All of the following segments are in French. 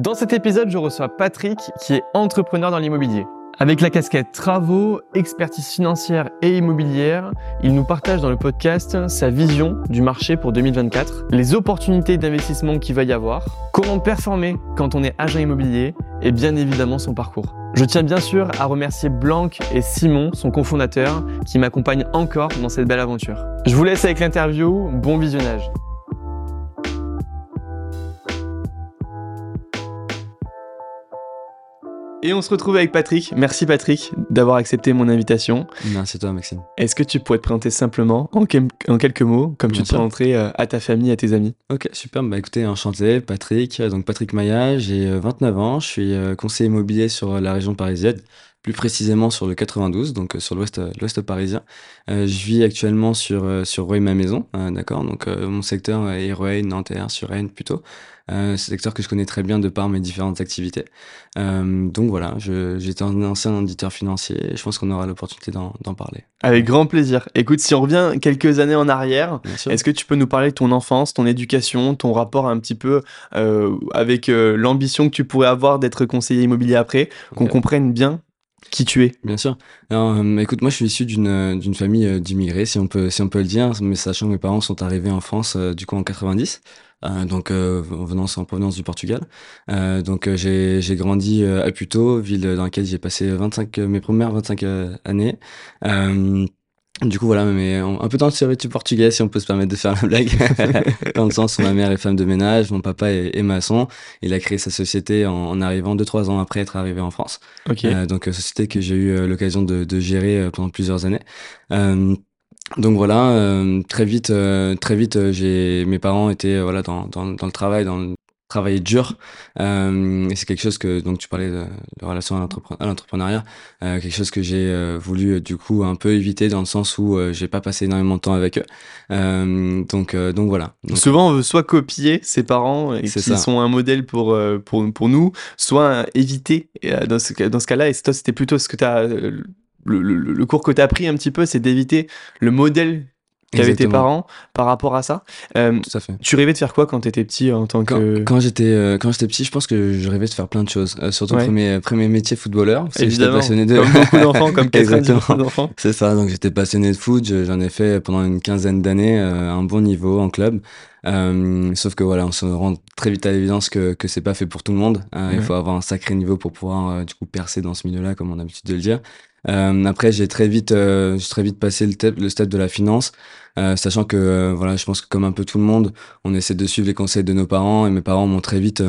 Dans cet épisode, je reçois Patrick qui est entrepreneur dans l'immobilier. Avec la casquette travaux, expertise financière et immobilière, il nous partage dans le podcast sa vision du marché pour 2024, les opportunités d'investissement qu'il va y avoir, comment performer quand on est agent immobilier et bien évidemment son parcours. Je tiens bien sûr à remercier Blanc et Simon, son cofondateur, qui m'accompagnent encore dans cette belle aventure. Je vous laisse avec l'interview, bon visionnage. Et on se retrouve avec Patrick. Merci Patrick d'avoir accepté mon invitation. Merci toi Maxime. Est-ce que tu pourrais te présenter simplement en, quelques mots, comme tu te présenterais euh, à ta famille, à tes amis? Ok, super. Bah écoutez, enchanté, Patrick. Donc Patrick Maya, j'ai 29 euh, ans, je suis euh, conseiller immobilier sur la région parisienne plus précisément sur le 92, donc sur l'ouest, l'ouest parisien. je vis actuellement sur, sur ma maison, d'accord? Donc mon secteur est Rueil, Nanterre, sur Rennes plutôt. Euh, secteur que je connais très bien de par mes différentes activités. Euh, donc voilà, j'étais un ancien auditeur financier et je pense qu'on aura l'opportunité d'en parler. Avec grand plaisir. Écoute, si on revient quelques années en arrière, est-ce que tu peux nous parler de ton enfance, ton éducation, ton rapport un petit peu euh, avec euh, l'ambition que tu pourrais avoir d'être conseiller immobilier après, qu'on comprenne bien qui tu es? Bien sûr. Alors, euh, écoute, moi, je suis issu d'une d'une famille d'immigrés, si on peut si on peut le dire, mais sachant que mes parents sont arrivés en France du coup en 90. Euh, donc euh, en venant en provenance du Portugal. Euh, donc j'ai j'ai grandi à Puto, ville dans laquelle j'ai passé 25 mes premières 25 années. Du coup, voilà, mais un peu dans le stéréotype portugais, si on peut se permettre de faire la blague. dans le sens où ma mère est femme de ménage, mon papa est, maçon. Il a créé sa société en, arrivant deux, trois ans après être arrivé en France. Okay. donc, société que j'ai eu l'occasion de, de, gérer pendant plusieurs années. Donc voilà, euh, très vite, euh, très vite, euh, j'ai mes parents étaient voilà dans, dans, dans le travail, dans le travail dur. et c'est quelque chose que donc tu parlais de, de relation à l'entrepreneuriat, quelque chose que j'ai voulu du coup un peu éviter dans le sens où j'ai pas passé énormément de temps avec eux. donc donc voilà. Souvent on veut soit copier ses parents et qui sont un modèle pour pour pour nous, soit éviter dans ce dans ce cas-là. Et toi c'était plutôt ce que tu as le, cours que tu as pris un petit peu, c'est d'éviter le modèle qu'avaient tes parents par rapport à ça. Euh, Tout à fait. Tu rêvais de faire quoi quand tu étais petit en tant que quand j'étais euh, quand j'étais petit, je pense que je rêvais de faire plein de choses. Euh, surtout ouais. premier premier métier footballeur. Évidemment. Passionné de... Comme beaucoup d'enfants, comme 90% d'enfants. C'est ça. Donc j'étais passionné de foot. J'en ai fait pendant une quinzaine d'années un bon niveau en club. sauf que voilà, on se rend très vite à l'évidence que que c'est pas fait pour tout le monde. Il faut avoir un sacré niveau pour pouvoir du coup percer dans ce milieu-là, comme on a l'habitude de le dire. Euh, après, j'ai très vite, euh, j'ai très vite passé le step, le step de la finance, euh, sachant que voilà, je pense que comme un peu tout le monde, on essaie de suivre les conseils de nos parents et mes parents m'ont très vite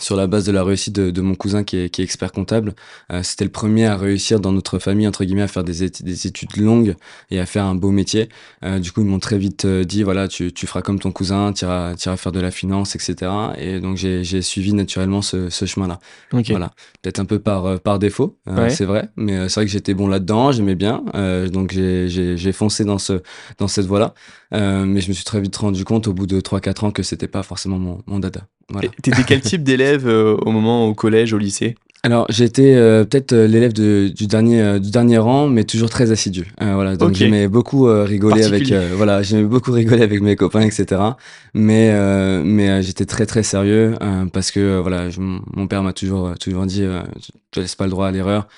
sur la base de la réussite de, de mon cousin qui est, qui est expert comptable. Euh, C'était le premier à réussir dans notre famille, entre guillemets, à faire des, des études longues et à faire un beau métier. Euh, du coup, ils m'ont très vite euh, dit, voilà, tu, tu feras comme ton cousin, tu iras, tu iras faire de la finance, etc. Et donc, j'ai suivi naturellement ce, ce chemin-là. Okay. Voilà. Peut-être un peu par, euh, par défaut, euh, c'est vrai, mais c'est vrai que j'étais bon là-dedans, j'aimais bien. donc, j'ai foncé dans, ce, dans cette voie-là. mais je me suis très vite rendu compte au bout de 3-4 ans que c'était pas forcément mon, mon dada. Voilà. T'étais quel type d'élève euh, au moment au collège, au lycée alors j'étais euh, peut-être euh, l'élève du dernier du dernier rang, mais toujours très assidu. voilà, donc j'aimais beaucoup rigoler avec voilà, j'aimais beaucoup rigoler avec mes copains, etc. Mais mais j'étais très très sérieux parce que voilà, mon père m'a toujours toujours dit, tu laisses pas le droit à l'erreur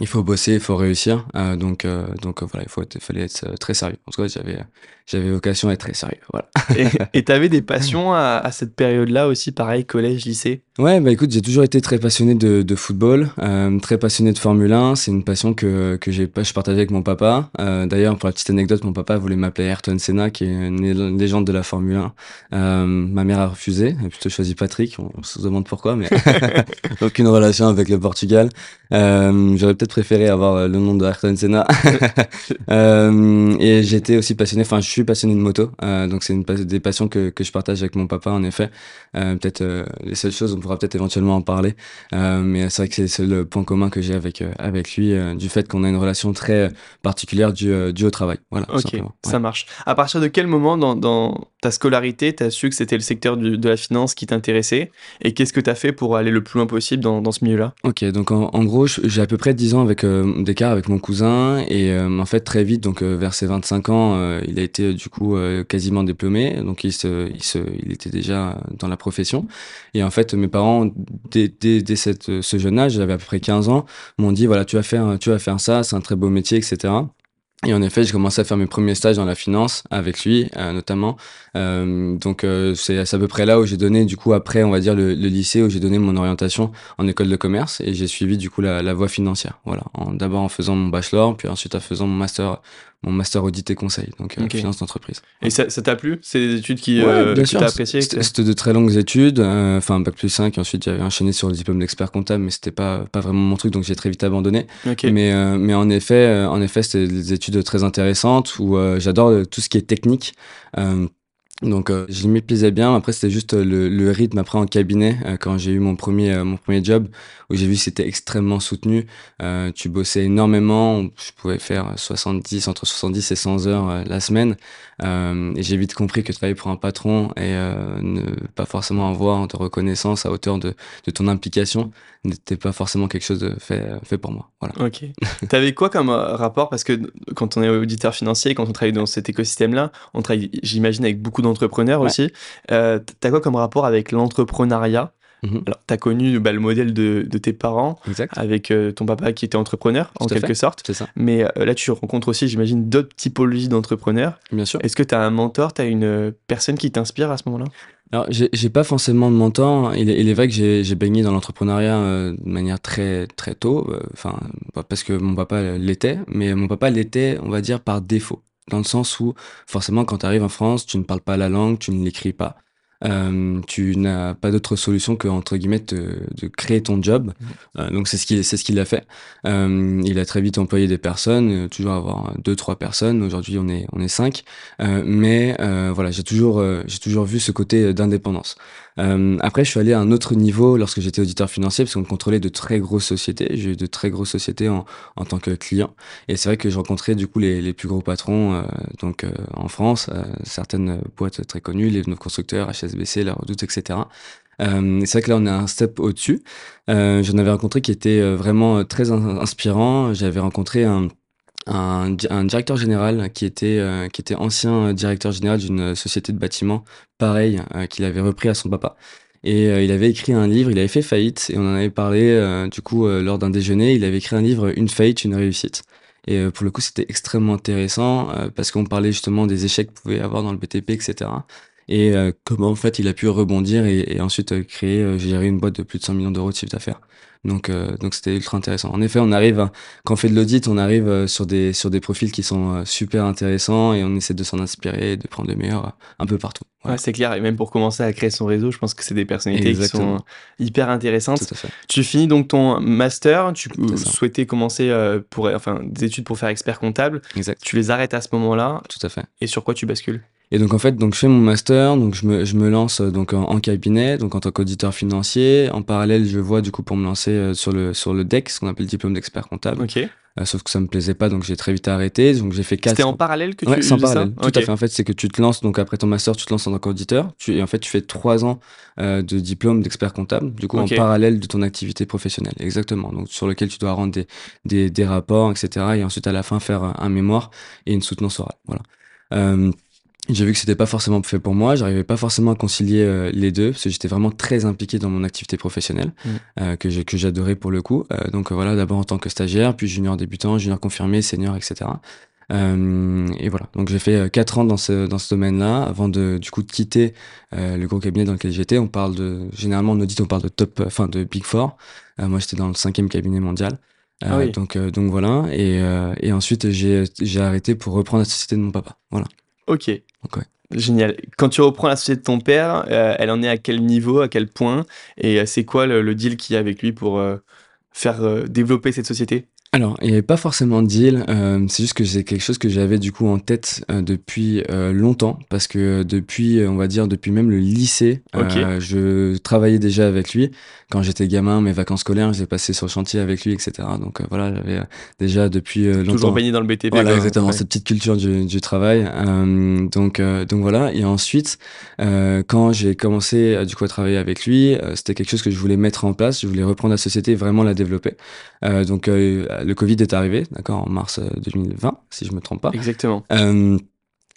il faut bosser, il faut réussir. Euh, donc, euh, donc voilà, il faut être, fallait être euh, très sérieux. En tout cas, j'avais, j'avais vocation à être très sérieux. Voilà. et tu avais des passions à, à cette période-là aussi, pareil, collège, lycée? Ouais, bah écoute, j'ai toujours été très passionné de, de football, euh, très passionné de Formule 1. C'est une passion que, que j'ai, je partageais avec mon papa. Euh, d'ailleurs, pour la petite anecdote, mon papa voulait m'appeler Ayrton Senna, qui est une légende de la Formule 1. Euh, ma mère a refusé, elle a plutôt choisi Patrick. On, se demande pourquoi, mais aucune relation avec le Portugal. Euh, j'aurais peut-être préféré avoir euh, le nom de Ayrton Senna. euh, et j'étais aussi passionné, enfin, je suis passionné de moto. Euh, donc c'est une des passions que, que je partage avec mon papa, en effet. peut-être les seules choses pourra peut-être éventuellement en parler. Mais c'est vrai que c'est le point commun que j'ai avec, avec lui, du fait qu'on a une relation très particulière due, due au travail. Voilà, ok, ça marche. À partir de quel moment dans, dans, ta scolarité, tu as su que c'était le secteur de la finance qui t'intéressait? Et qu'est-ce que tu as fait pour aller le plus loin possible dans, dans ce milieu-là? Ok, donc en, gros, j'ai à peu près 10 ans avec euh, avec mon cousin. Et euh, en fait, très vite, donc vers ses 25 ans, il a été du coup quasiment diplômé. Donc il, se, il, était déjà dans la profession. Et en fait, mes parents, dès, dès, dès ce jeune âge, j'avais à peu près 15 ans, m'ont dit voilà, tu vas faire, tu vas faire ça, c'est un très beau métier, etc. Et en effet, j'ai commencé à faire mes premiers stages dans la finance avec lui, euh, notamment. Euh, donc, euh, c'est à peu près là où j'ai donné, du coup, après, on va dire, le, lycée, où j'ai donné mon orientation en école de commerce et j'ai suivi, du coup, la, la voie financière. Voilà. D'abord en faisant mon bachelor, puis ensuite en faisant mon master mon master audit et conseil, donc euh, finance d'entreprise. Et ça t'a plu? C'est des études qui, euh, que tu as appréciées C'était de très longues études, euh, enfin bac plus 5, et ensuite j'avais enchaîné sur le diplôme d'expert comptable, mais c'était pas, pas vraiment mon truc, donc j'ai très vite abandonné. Mais, mais en effet, en effet c'était des études très intéressantes où j'adore tout ce qui est technique. Donc euh, je m'y plaisais bien. Après c'était juste euh, le, rythme après en cabinet euh, quand j'ai eu mon premier euh, mon premier job où j'ai vu que c'était extrêmement soutenu. tu bossais énormément. Je pouvais faire 70 entre 70 et 100 heures la semaine. et j'ai vite compris que travailler pour un patron et ne pas forcément avoir de reconnaissance à hauteur de, de ton implication n'était pas forcément quelque chose de fait fait pour moi. Voilà. Ok. T'avais quoi comme rapport? Parce que quand on est auditeur financier, quand on travaille dans cet écosystème là, on travaille j'imagine avec beaucoup d'entrepreneurs aussi. Euh, tu as quoi comme rapport avec l'entrepreneuriat? Mhm. Alors, tu as connu bah, le modèle de, tes parents, avec euh, ton papa qui était entrepreneur, en quelque sorte. Ça. Mais euh, là, tu rencontres aussi, j'imagine, d'autres typologies d'entrepreneurs. Bien sûr. Est-ce que tu as un mentor, tu as une personne qui t'inspire à ce moment-là? Alors, j'ai pas forcément de mentor. Il est, il est vrai que j'ai baigné dans l'entrepreneuriat de manière très très tôt, enfin parce que mon papa l'était, mais mon papa l'était, on va dire par défaut dans le sens où forcément quand tu arrives en France, tu ne parles pas la langue, tu ne l'écris pas. Euh, tu n'as pas d'autre solution que entre guillemets de créer ton job. Mmh. Euh, donc c'est ce qu'il c'est ce qu'il a fait. Euh, il a très vite employé des personnes, toujours avoir deux trois personnes. Aujourd'hui on est on est cinq. Mais voilà j'ai toujours j'ai toujours vu ce côté d'indépendance. Euh, après, je suis allé à un autre niveau lorsque j'étais auditeur financier, parce qu'on contrôlait de très grosses sociétés. J'ai eu de très grosses sociétés en, en tant que client. Et c'est vrai que je rencontrais du coup les, les plus gros patrons euh, donc euh, en France, euh, certaines boîtes très connues, les constructeurs, HSBC, La Redoute, etc. Euh, c'est vrai que là, on est un step au-dessus. Euh, J'en avais rencontré qui était vraiment très inspirant. J'avais rencontré un, un, directeur général qui était, euh, qui était ancien directeur général d'une société de bâtiment, pareil, euh, qu'il avait repris à son papa. Et euh, il avait écrit un livre, il avait fait faillite, et on en avait parlé du coup lors d'un déjeuner. Il avait écrit un livre, Une faillite, une réussite. Et pour le coup, c'était extrêmement intéressant parce qu'on parlait justement des échecs qu'il pouvait avoir dans le BTP, etc. Et comment en fait il a pu rebondir et, et ensuite créer, gérer une boîte de plus de 100 millions d'euros de chiffre d'affaires. Donc, euh, donc c'était ultra intéressant. En effet, on arrive, quand on fait de l'audit, on arrive euh, sur des, sur des profils qui sont euh, super intéressants et on essaie de s'en inspirer, de prendre le meilleur un peu partout. Ouais, c'est clair. Et même pour commencer à créer son réseau, je pense que c'est des personnalités qui sont hyper intéressantes. Tu finis donc ton master, tu souhaitais commencer pour, enfin, des études pour faire expert comptable. Exact. Tu les arrêtes à ce moment-là. Tout à fait. Et sur quoi tu bascules? Et donc en fait, donc je fais mon master, donc je me, je me lance euh, donc en, cabinet, donc en tant qu'auditeur financier. En parallèle, je vois du coup pour me lancer euh, sur le sur le DEC, ce qu'on appelle le diplôme d'expert comptable. Ok. Euh, sauf que ça me plaisait pas, donc j'ai très vite arrêté. Donc j'ai fait quatre. C'était en parallèle que tu. Ouais, c'est en parallèle. Tout à fait. En fait, c'est que tu te lances donc après ton master, tu te lances en tant qu'auditeur. Tu et en fait, tu fais trois ans de diplôme d'expert comptable. Du coup, en parallèle de ton activité professionnelle. Exactement. Donc sur lequel tu dois rendre des des, des rapports, etc. Et ensuite à la fin faire un mémoire et une soutenance orale. Voilà. Euh, j'ai vu que c'était pas forcément fait pour moi, j'arrivais pas forcément à concilier euh, les deux parce que j'étais vraiment très impliqué dans mon activité professionnelle mmh. euh, que que j'adorais pour le coup. Euh, donc voilà, d'abord en tant que stagiaire, puis junior débutant, junior confirmé, senior, etc. et voilà, donc j'ai fait quatre ans dans ce dans ce domaine-là avant de du coup de quitter le gros cabinet dans lequel j'étais. On parle de généralement en audit on parle de top, enfin de Big Four. moi j'étais dans le cinquième cabinet mondial. Ah oui. Donc donc voilà et et ensuite j'ai j'ai arrêté pour reprendre la société de mon papa. Voilà. Ok. Génial. Quand tu reprends la société de ton père, euh, elle en est à quel niveau, à quel point? Et euh, c'est quoi le, deal qu'il y a avec lui pour euh, faire développer cette société? Alors, il n'y avait pas forcément de deal, euh, c'est juste que c'est quelque chose que j'avais du coup en tête euh, depuis euh, longtemps, parce que depuis, on va dire, depuis même le lycée, je travaillais déjà avec lui. Quand j'étais gamin, mes vacances scolaires, j'ai passé sur le chantier avec lui, etc. Donc voilà, j'avais déjà depuis longtemps. Toujours baigné dans le BTP. Voilà, exactement, cette petite culture du, du travail. donc, donc voilà, et ensuite, quand j'ai commencé du coup à travailler avec lui, c'était quelque chose que je voulais mettre en place, je voulais reprendre la société et vraiment la développer. donc le Covid est arrivé, d'accord, en mars 2020, euh, si je me trompe pas. Exactement. Euh,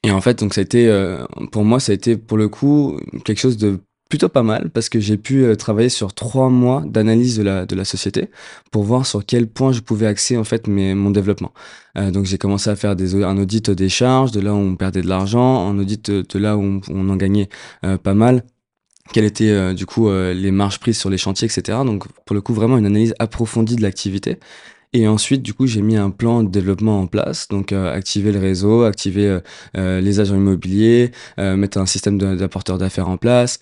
et en fait, donc ça a été, euh, pour moi, ça a été pour le coup quelque chose de plutôt pas mal parce que j'ai pu travailler sur trois mois d'analyse de la, de la société pour voir sur quel point je pouvais axer en fait mes, mon développement. donc j'ai commencé à faire des, un audit des charges, de là où on perdait de l'argent, un audit de, là où on, on en gagnait pas mal quelles étaient du coup les marges prises sur les chantiers, etc. Donc pour le coup vraiment une analyse approfondie de l'activité. Et ensuite, du coup, j'ai mis un plan de développement en place. Donc, euh, activer le réseau, activer euh, euh, les agents immobiliers, mettre un système d'apporteurs d'affaires en place,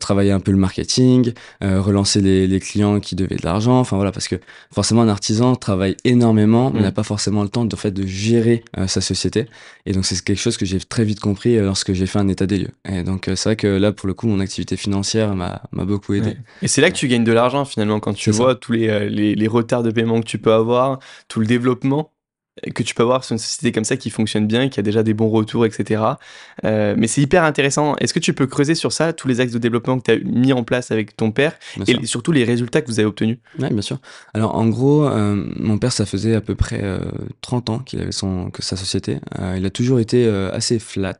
travailler un peu le marketing, relancer les, les, clients qui devaient de l'argent. Enfin voilà, parce que forcément, un artisan travaille énormément, mais n'a mmh. pas forcément le temps de, fait, de gérer sa société. Et donc, c'est quelque chose que j'ai très vite compris lorsque j'ai fait un état des lieux. Et donc, c'est vrai que là, pour le coup, mon activité financière m'a beaucoup aidé. Et c'est là que tu gagnes de l'argent finalement quand tu vois tous les, les, les retards de paiement que tu peux avoir, tout le développement que tu peux avoir sur une société comme ça qui fonctionne bien, qui a déjà des bons retours, etc. Euh, mais c'est hyper intéressant. Est-ce que tu peux creuser sur ça, tous les axes de développement que tu as mis en place avec ton père et surtout les résultats que vous avez obtenus? Oui, bien sûr. Alors en gros, euh, mon père, ça faisait à peu près 30 euh, ans qu'il avait son, que sa société. il a toujours été assez flat.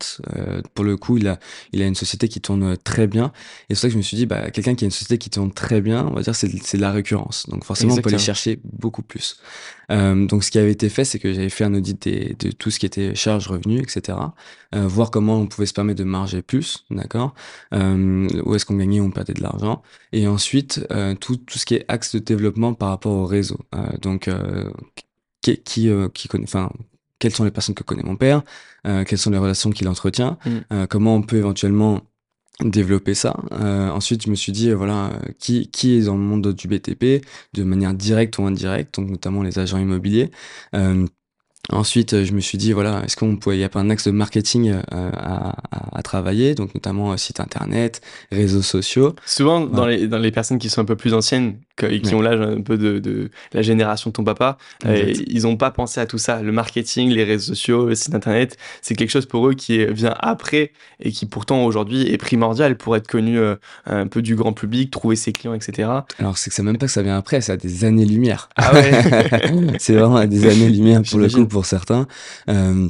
pour le coup, il a, il a une société qui tourne très bien. Et c'est ça que je me suis dit, bah, quelqu'un qui a une société qui tourne très bien, on va dire, c'est de la récurrence. Donc forcément, on peut aller chercher beaucoup plus. Donc ce qui avait été fait, c'est que j'avais fait un audit de tout ce qui était charges, revenus, etc. Euh, voir comment on pouvait se permettre de marger plus, d'accord euh, Où est-ce qu'on gagnait, on perdait de l'argent. Et ensuite, euh, tout, tout ce qui est axe de développement par rapport au réseau. donc, qui, qui, qui connaît, enfin, quelles sont les personnes que connaît mon père, quelles sont les relations qu'il entretient, mm. comment on peut éventuellement développer ça. Euh, ensuite, je me suis dit, voilà, qui, qui est dans le monde du BTP de manière directe ou indirecte, donc notamment les agents immobiliers. Euh, Ensuite, euh, je me suis dit, voilà, est-ce qu'on pouvait, il y a pas un axe de marketing euh, à, à, à, travailler, donc notamment euh, site internet, réseaux sociaux. Souvent, dans, les, dans les personnes qui sont un peu plus anciennes, et qui ont l'âge un peu de, de, la génération de ton papa, ils n'ont pas pensé à tout ça. Le marketing, les réseaux sociaux, le site internet, c'est quelque chose pour eux qui vient après et qui pourtant aujourd'hui est primordial pour être connu un peu du grand public, trouver ses clients, etc. Alors, c'est que c'est même pas que ça vient après, c'est à des années-lumière. Ah ouais C'est vraiment à des années-lumière pour le coup pour certains. Euh,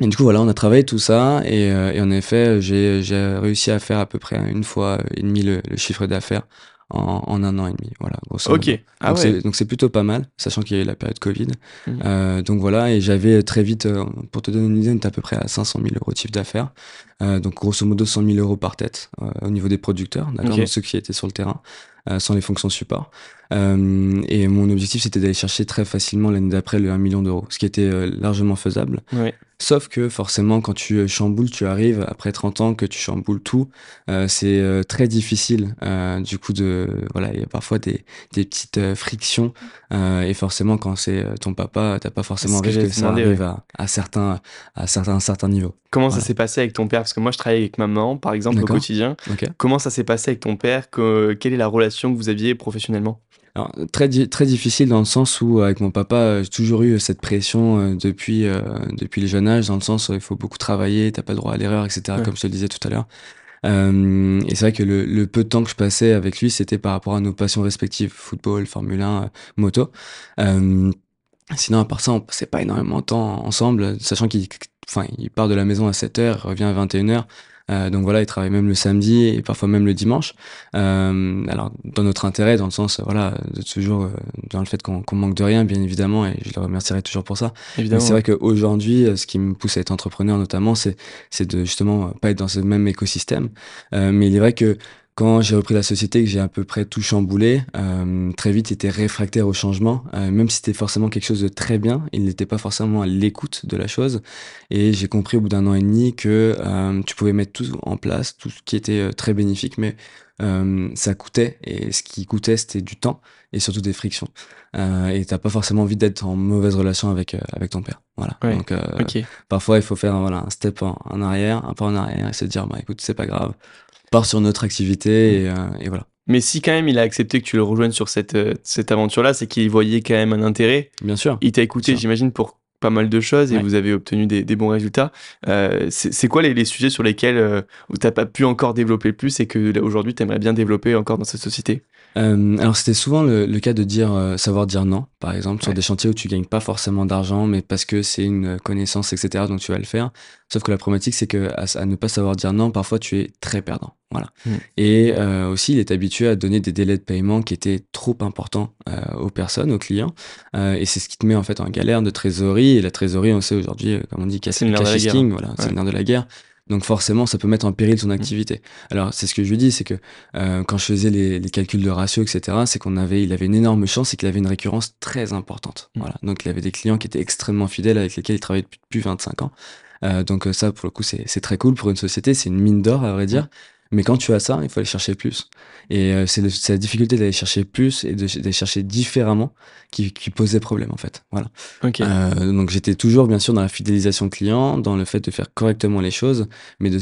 et du coup, voilà, on a travaillé tout ça et, euh, et en effet, j'ai réussi à faire à peu près une fois et demi le, chiffre d'affaires en, en, un an et demi. Voilà, Ok. Ah donc c'est plutôt pas mal, sachant qu'il y a eu la période Covid. Mmh. Euh, donc voilà, et j'avais très vite, euh, pour te donner une idée, on était à peu près à 500 000 euros de chiffre d'affaires. Euh, donc grosso modo 100 000 euros par tête au niveau des producteurs, d'accord, ceux qui étaient sur le terrain. Euh, sans les fonctions support. Euh, et mon objectif, c'était d'aller chercher très facilement l'année d'après le 1 million d'euros, ce qui était euh, largement faisable. Sauf que forcément, quand tu chamboules, tu arrives après 30 ans que tu chamboules tout, c'est très difficile. du coup, de voilà, il y a parfois des, des petites frictions. et forcément, quand c'est ton papa, t'as pas forcément envie que, ça arrive à, à, certains à certains certains niveaux. Comment ça s'est passé avec ton père? Parce que moi, je travaille avec ma maman, par exemple, au quotidien. Comment ça s'est passé avec ton père? Que, Quelle est la relation que vous aviez professionnellement? Alors, très, très difficile dans le sens où avec mon papa j'ai toujours eu cette pression euh, depuis euh, depuis le jeune âge dans le sens où il faut beaucoup travailler t'as pas le droit à l'erreur etc comme je te le disais tout à l'heure. Euh, et c'est vrai que le, le, peu de temps que je passais avec lui c'était par rapport à nos passions respectives football Formule 1 moto. Sinon à part ça on passait pas énormément de temps ensemble sachant qu'il enfin, il part de la maison à 7h, revient à 21h. Euh, donc voilà, il travaille même le samedi et parfois même le dimanche. Euh, alors dans notre intérêt, dans le sens voilà de toujours euh, dans le fait qu'on manque de rien, bien évidemment, et je le remercierai toujours pour ça. Évidemment. C'est vrai qu'aujourd'hui, euh, ce qui me pousse à être entrepreneur notamment, c'est c'est de justement pas être dans ce même écosystème. Euh, mais il est vrai que quand j'ai repris la société, que j'ai à peu près tout chamboulé, euh, très vite, il était réfractaire au changement. Euh, même si c'était forcément quelque chose de très bien, il n'était pas forcément à l'écoute de la chose. Et j'ai compris au bout d'un an et demi que euh, tu pouvais mettre tout en place, tout ce qui était euh, très bénéfique, mais euh, ça coûtait. Et ce qui coûtait, c'était du temps et surtout des frictions. Euh, et t'as pas forcément envie d'être en mauvaise relation avec euh, avec ton père. Voilà. Ouais. Donc euh, parfois il faut faire voilà un step en, en arrière, un pas en arrière et se dire bah écoute c'est pas grave, pars sur notre activité et, euh, et voilà. Mais si quand même il a accepté que tu le rejoignes sur cette, euh, cette aventure-là, c'est qu'il voyait quand même un intérêt. Bien sûr. Il t'a écouté, j'imagine, pour pas mal de choses et Ouais. vous avez obtenu des, des bons résultats. Euh, c'est quoi les, les sujets sur lesquels euh, où t'as pas pu encore développer le plus et que aujourd'hui t'aimerais bien développer encore dans cette société? Euh, alors c'était souvent le, le cas de dire euh, savoir dire non, par exemple, sur Ouais. des chantiers où tu gagnes pas forcément d'argent, mais parce que c'est une connaissance, etc. Donc tu vas le faire. Sauf que la problématique c'est que à, à ne pas savoir dire non, parfois tu es très perdant. Voilà. Mm. Et euh, aussi il est habitué à donner des délais de paiement qui étaient trop importants euh, aux personnes, aux clients. Euh, et c'est ce qui te met en fait en galère de trésorerie. Et la trésorerie, on sait aujourd'hui, euh, comme on dit, cash, C'est le cash is king, voilà, c'est Ouais. le nerf de la guerre. Donc forcément, ça peut mettre en péril ton activité. Alors c'est ce que je lui dis, c'est que euh, quand je faisais les, les calculs de ratio, etc., c'est qu'on avait, il avait une énorme chance et qu'il avait une récurrence très importante. Mm. Voilà. Donc il avait des clients qui étaient extrêmement fidèles avec lesquels il travaillait depuis, depuis 25 ans. Euh, donc euh, ça, pour le coup, c'est c'est très cool pour une société. C'est une mine d'or, à vrai dire. Mais quand tu as ça, il faut aller chercher plus. Et euh, c'est la difficulté d'aller chercher plus et de- d'aller chercher différemment qui, qui posait problème en fait. Voilà. Euh, donc j'étais toujours bien sûr dans la fidélisation client, dans le fait de faire correctement les choses, mais de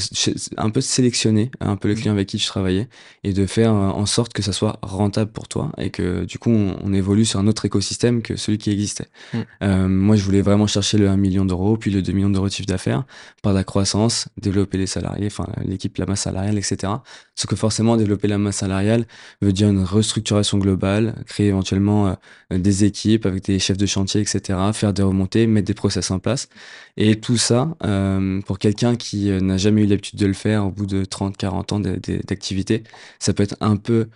un peu sélectionner un peu le Mm. client avec qui tu travaillais et de faire euh, en sorte que ça soit rentable pour toi et que du coup on, on évolue sur un autre écosystème que celui qui existait. Mm. Euh, moi je voulais vraiment chercher le 1 million d'euros, puis le 2 millions d'euros de chiffre d'affaires par la croissance, développer les salariés, enfin l'équipe, la masse salariale, etc. Sauf que forcément développer la masse salariale veut dire une restructuration globale, créer éventuellement euh, des équipes avec des chefs de chantier, etc., faire des remontées, mettre des process en place. Et tout ça, euh, pour quelqu'un qui euh, n'a jamais eu l'habitude de le faire au bout de 30, 40 ans d'activité, ça peut être un peu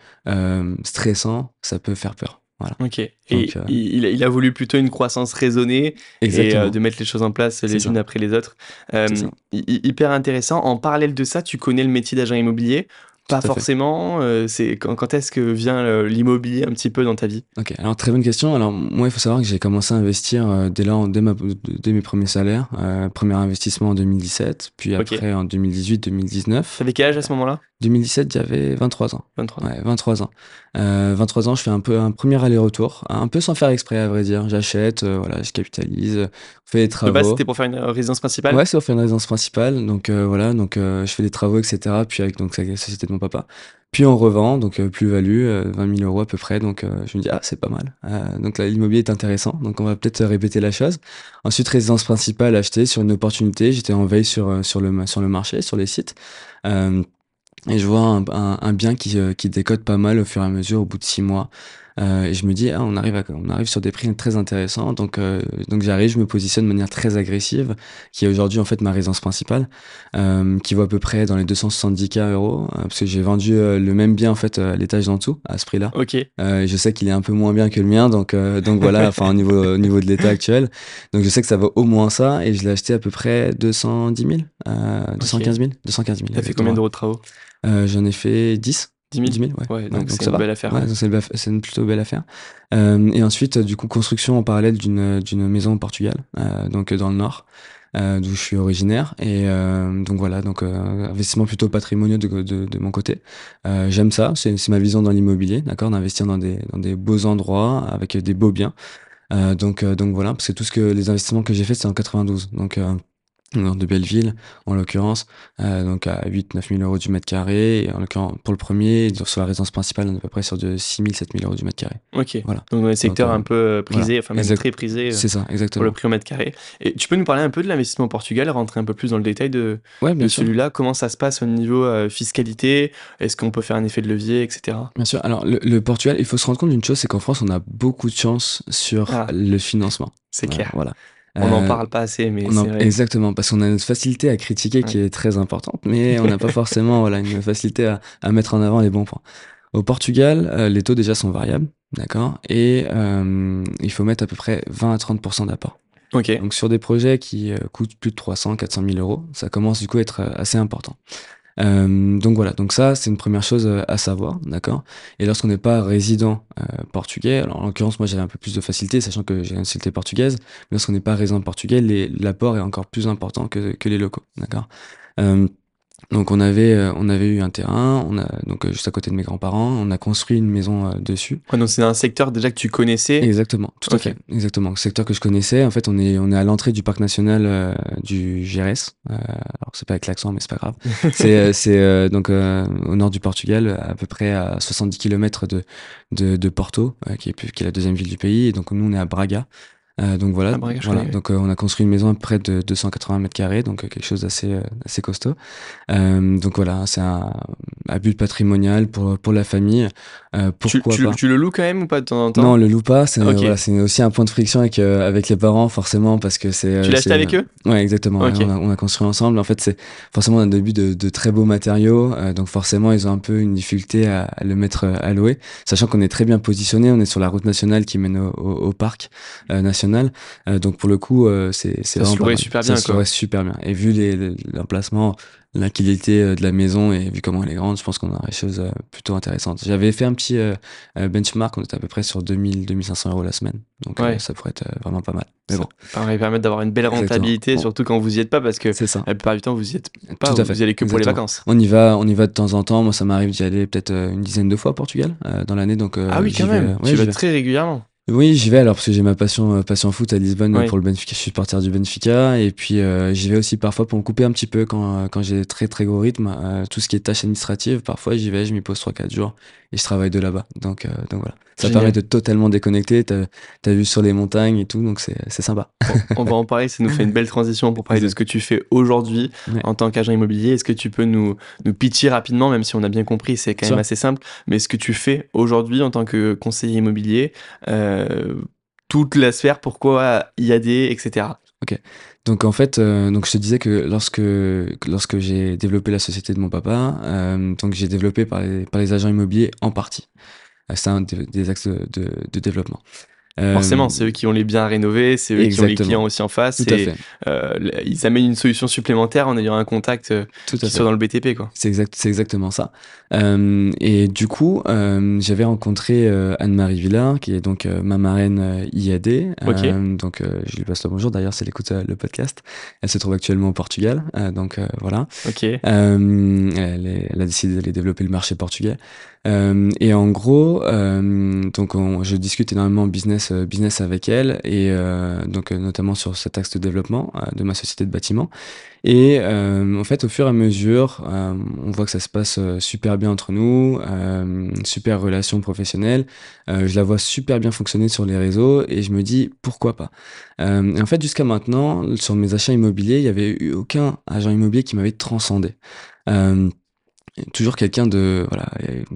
stressant, ça peut faire peur. Voilà. Ok. Et euh, il, il a- voulu plutôt une croissance raisonnée et Exactement. euh, de mettre les choses en place les unes après les autres. Euh, hyper intéressant. En parallèle de ça, tu connais le métier d'agent immobilier Pas forcément. euh, c'est quand, quand est-ce que vient l'immobilier un petit peu dans ta vie? Ok, alors très bonne question. Alors moi, il faut savoir que j'ai commencé à investir euh, dès là, dès, ma, dès mes premiers salaires. Euh, premier investissement en 2017, puis après en 2018-2019. T'avais quel âge à ce moment-là? 2017, j'avais 23 ans. 23. Ouais, 23 ans. Euh, 23 ans, je fais un peu un premier aller-retour, un peu sans faire exprès à vrai dire. J'achète, voilà, je capitalise, on fait des De travaux. base, c'était pour faire une résidence principale? Ouais, c'est pour faire une résidence principale. Donc voilà, donc je fais des travaux, etc. Puis avec donc la société de mon papa. Puis on revend, donc euh, plus-value, euh, 20 000 euros à peu près. Donc euh, je me dis ah c'est pas mal. Euh, donc l'immobilier est intéressant. Donc on va peut-être répéter la chose. Ensuite résidence principale achetée sur une opportunité. J'étais en veille sur euh, le marché, sur les sites. Euh, et je vois un, bien qui, euh, qui décote pas mal au fur et à mesure au bout de six mois. Euh, et je me dis, ah, on, arrive à, on arrive sur des prix très intéressants. Donc, euh, donc j'arrive, je me positionne de manière très agressive, qui est aujourd'hui en fait ma résidence principale, euh, qui vaut à peu près dans les 270K euros, parce que j'ai vendu le même bien en fait à l'étage d'en dessous, à ce prix-là. Ok. Je sais qu'il est un peu moins bien que le mien, donc donc voilà, enfin au niveau au niveau de l'état actuel. Donc je sais que ça vaut au moins ça, et je l'ai acheté à peu près 210 000, euh, 215 000, 215 000. T'as fait combien d'euros de travaux? J'en ai fait 10. 10 000 10 000, ouais. Ouais, Ouais, donc c'est une va. belle affaire. Ouais, c'est une, plutôt belle affaire. Euh, et ensuite, du coup, construction en parallèle d'une d'une maison au Portugal, euh, donc euh, dans le nord, euh, d'où je suis originaire. Et euh, donc voilà, donc euh, investissement plutôt patrimoniaux de, de, de mon côté. Euh, J'aime ça, c'est c'est ma vision dans l'immobilier, d'accord, d'investir dans des dans des beaux endroits avec des beaux biens. Euh, donc euh, donc voilà, parce que tout ce que les investissements que j'ai fait, c'est en 92. Donc dans de belles villes, en l'occurrence, euh, donc à 8-9 000 euros du mètre carré. Et en l'occurrence, pour le premier, sur la résidence principale, on est à peu près sur de 6 000, 7 000 euros du mètre carré. Ok. Voilà. Donc dans les secteurs Donc, euh, un peu euh, prisés, enfin même Exact- très prisés C'est ça, pour exactement. le prix au mètre carré. Et tu peux nous parler un peu de l'investissement au Portugal, rentrer un peu plus dans le détail de, Ouais, celui-là Comment ça se passe au niveau euh, fiscalité? Est-ce qu'on peut faire un effet de levier, etc. Bien sûr. Alors, le, le Portugal, il faut se rendre compte d'une chose, c'est qu'en France, on a beaucoup de chance sur Ah. le financement. C'est clair. Voilà. On n'en Euh, parle pas assez, mais en- c'est vrai. exactement, parce qu'on a une facilité à critiquer qui est très importante, mais on n'a pas forcément voilà, une facilité à, à mettre en avant les bons points. Au Portugal, euh, les taux déjà sont variables, d'accord Et euh, il faut mettre à peu près 20 à 30% d'apport. Ok. Donc sur des projets qui coûtent plus de 300, 400 000 euros, ça commence du coup à être assez important. Euh, donc voilà, donc ça c'est une première chose euh, à savoir, d'accord? Et lorsqu'on n'est pas résident euh, portugais, alors en l'occurrence moi j'avais un peu plus de facilité, sachant que j'ai une nationalité portugaise, mais lorsqu'on n'est pas résident portugais, l'apport est encore plus important que, les locaux, d'accord? Donc on avait euh, on avait eu un terrain, on a donc euh, juste à côté de mes grands-parents, on a construit une maison euh, dessus. donc c'est un secteur déjà que tu connaissais. Exactement, tout à fait. Exactement, secteur que je connaissais. En fait, on est on est à l'entrée du parc national du Gérès. alors c'est pas avec l'accent, mais c'est pas grave. c'est c'est donc au nord du Portugal, à peu près à 70 km de de, de Porto, qui est qui est la deuxième ville du pays. Et donc nous on est à Braga. Euh, donc voilà, voilà. donc euh, on a construit une maison à près de 280 mètres carrés, donc euh, quelque chose d'assez assez costaud. donc voilà, c'est un, un, but patrimonial pour pour la famille. pourquoi tu, pas? tu, le loues quand même ou pas de temps en temps? Non, on le loue pas. C'est voilà, aussi un point de friction avec avec les parents forcément parce que c'est. Tu l'as acheté avec eux Ouais, exactement. on, a, on, a, construit ensemble. En fait, c'est forcément un début de, de très beaux matériaux, donc forcément ils ont un peu une difficulté à, à le mettre à louer, sachant qu'on est très bien positionné. On est sur la route nationale qui mène au, au, au parc national euh, donc pour le coup, euh, c'est c'est vraiment super bien. Ça super bien. Et vu l'emplacement, la qualité euh, de la maison et vu comment elle est grande, je pense qu'on aura des choses plutôt intéressantes. J'avais fait un petit benchmark, on était à peu près sur 2000, 2500 euros la semaine. Donc ça pourrait être vraiment pas mal. Mais bon. Ça va permettre d'avoir une belle rentabilité, surtout quand vous y êtes pas, parce que ça. la plupart du temps vous y êtes pas, vous, vous, y allez que pour les vacances. On y va, on y va de temps en temps. Moi, ça m'arrive d'y aller peut-être une dizaine de fois au Portugal dans l'année. Donc ah oui, quand même. tu vas très régulièrement. Oui, j'y vais alors parce que j'ai ma passion euh, passion foot à Lisbonne pour le Benfica, je suis supporter du Benfica et puis euh, j'y vais aussi parfois pour me couper un petit peu quand euh, quand j'ai très très gros rythme, tout ce qui est tâches administratives, parfois j'y vais, je m'y pose 3 4 jours et je travaille de là-bas. Donc donc voilà. Ça permet de totalement déconnecter, t'as as vu sur les montagnes et tout, donc c'est sympa. on va en parler, ça nous fait une belle transition pour parler de ce que tu fais aujourd'hui en tant qu'agent immobilier. Est-ce que tu peux nous, nous pitcher rapidement, même si on a bien compris, c'est quand même assez simple, mais ce que tu fais aujourd'hui en tant que conseiller immobilier, euh, toute la sphère, pourquoi IAD, etc. Ok. Donc en fait, euh, donc je te disais que lorsque lorsque j'ai développé la société de mon papa, euh, donc j'ai développé par les, par les agents immobiliers en partie. C'est un des, axes de, de développement. Euh, Forcément, c'est eux qui ont les biens rénovés, c'est eux qui ont les clients aussi en face. Tout et, euh, ils amènent une solution supplémentaire en ayant un contact euh, Tout qui soit dans le BTP. quoi. C'est exact, c'est exactement ça. Euh, et du coup, j'avais rencontré Anne-Marie Villard, qui est donc ma marraine IAD. donc, je lui passe le bonjour. D'ailleurs, c'est l'écoute le podcast. Elle se trouve actuellement au Portugal. donc, voilà. Elle, elle, a décidé d'aller développer le marché portugais. Euh, et en gros, euh, donc je discute énormément business euh, business avec elle et donc notamment sur cet axe de développement de ma société de bâtiment. Et en fait, au fur et à mesure, on voit que ça se passe super bien entre nous, super relation professionnelle. je la vois super bien fonctionner sur les réseaux et je me dis pourquoi pas. et en fait, jusqu'à maintenant, sur mes achats immobiliers, il y avait eu aucun agent immobilier qui m'avait transcendé. Euh, toujours quelqu'un de voilà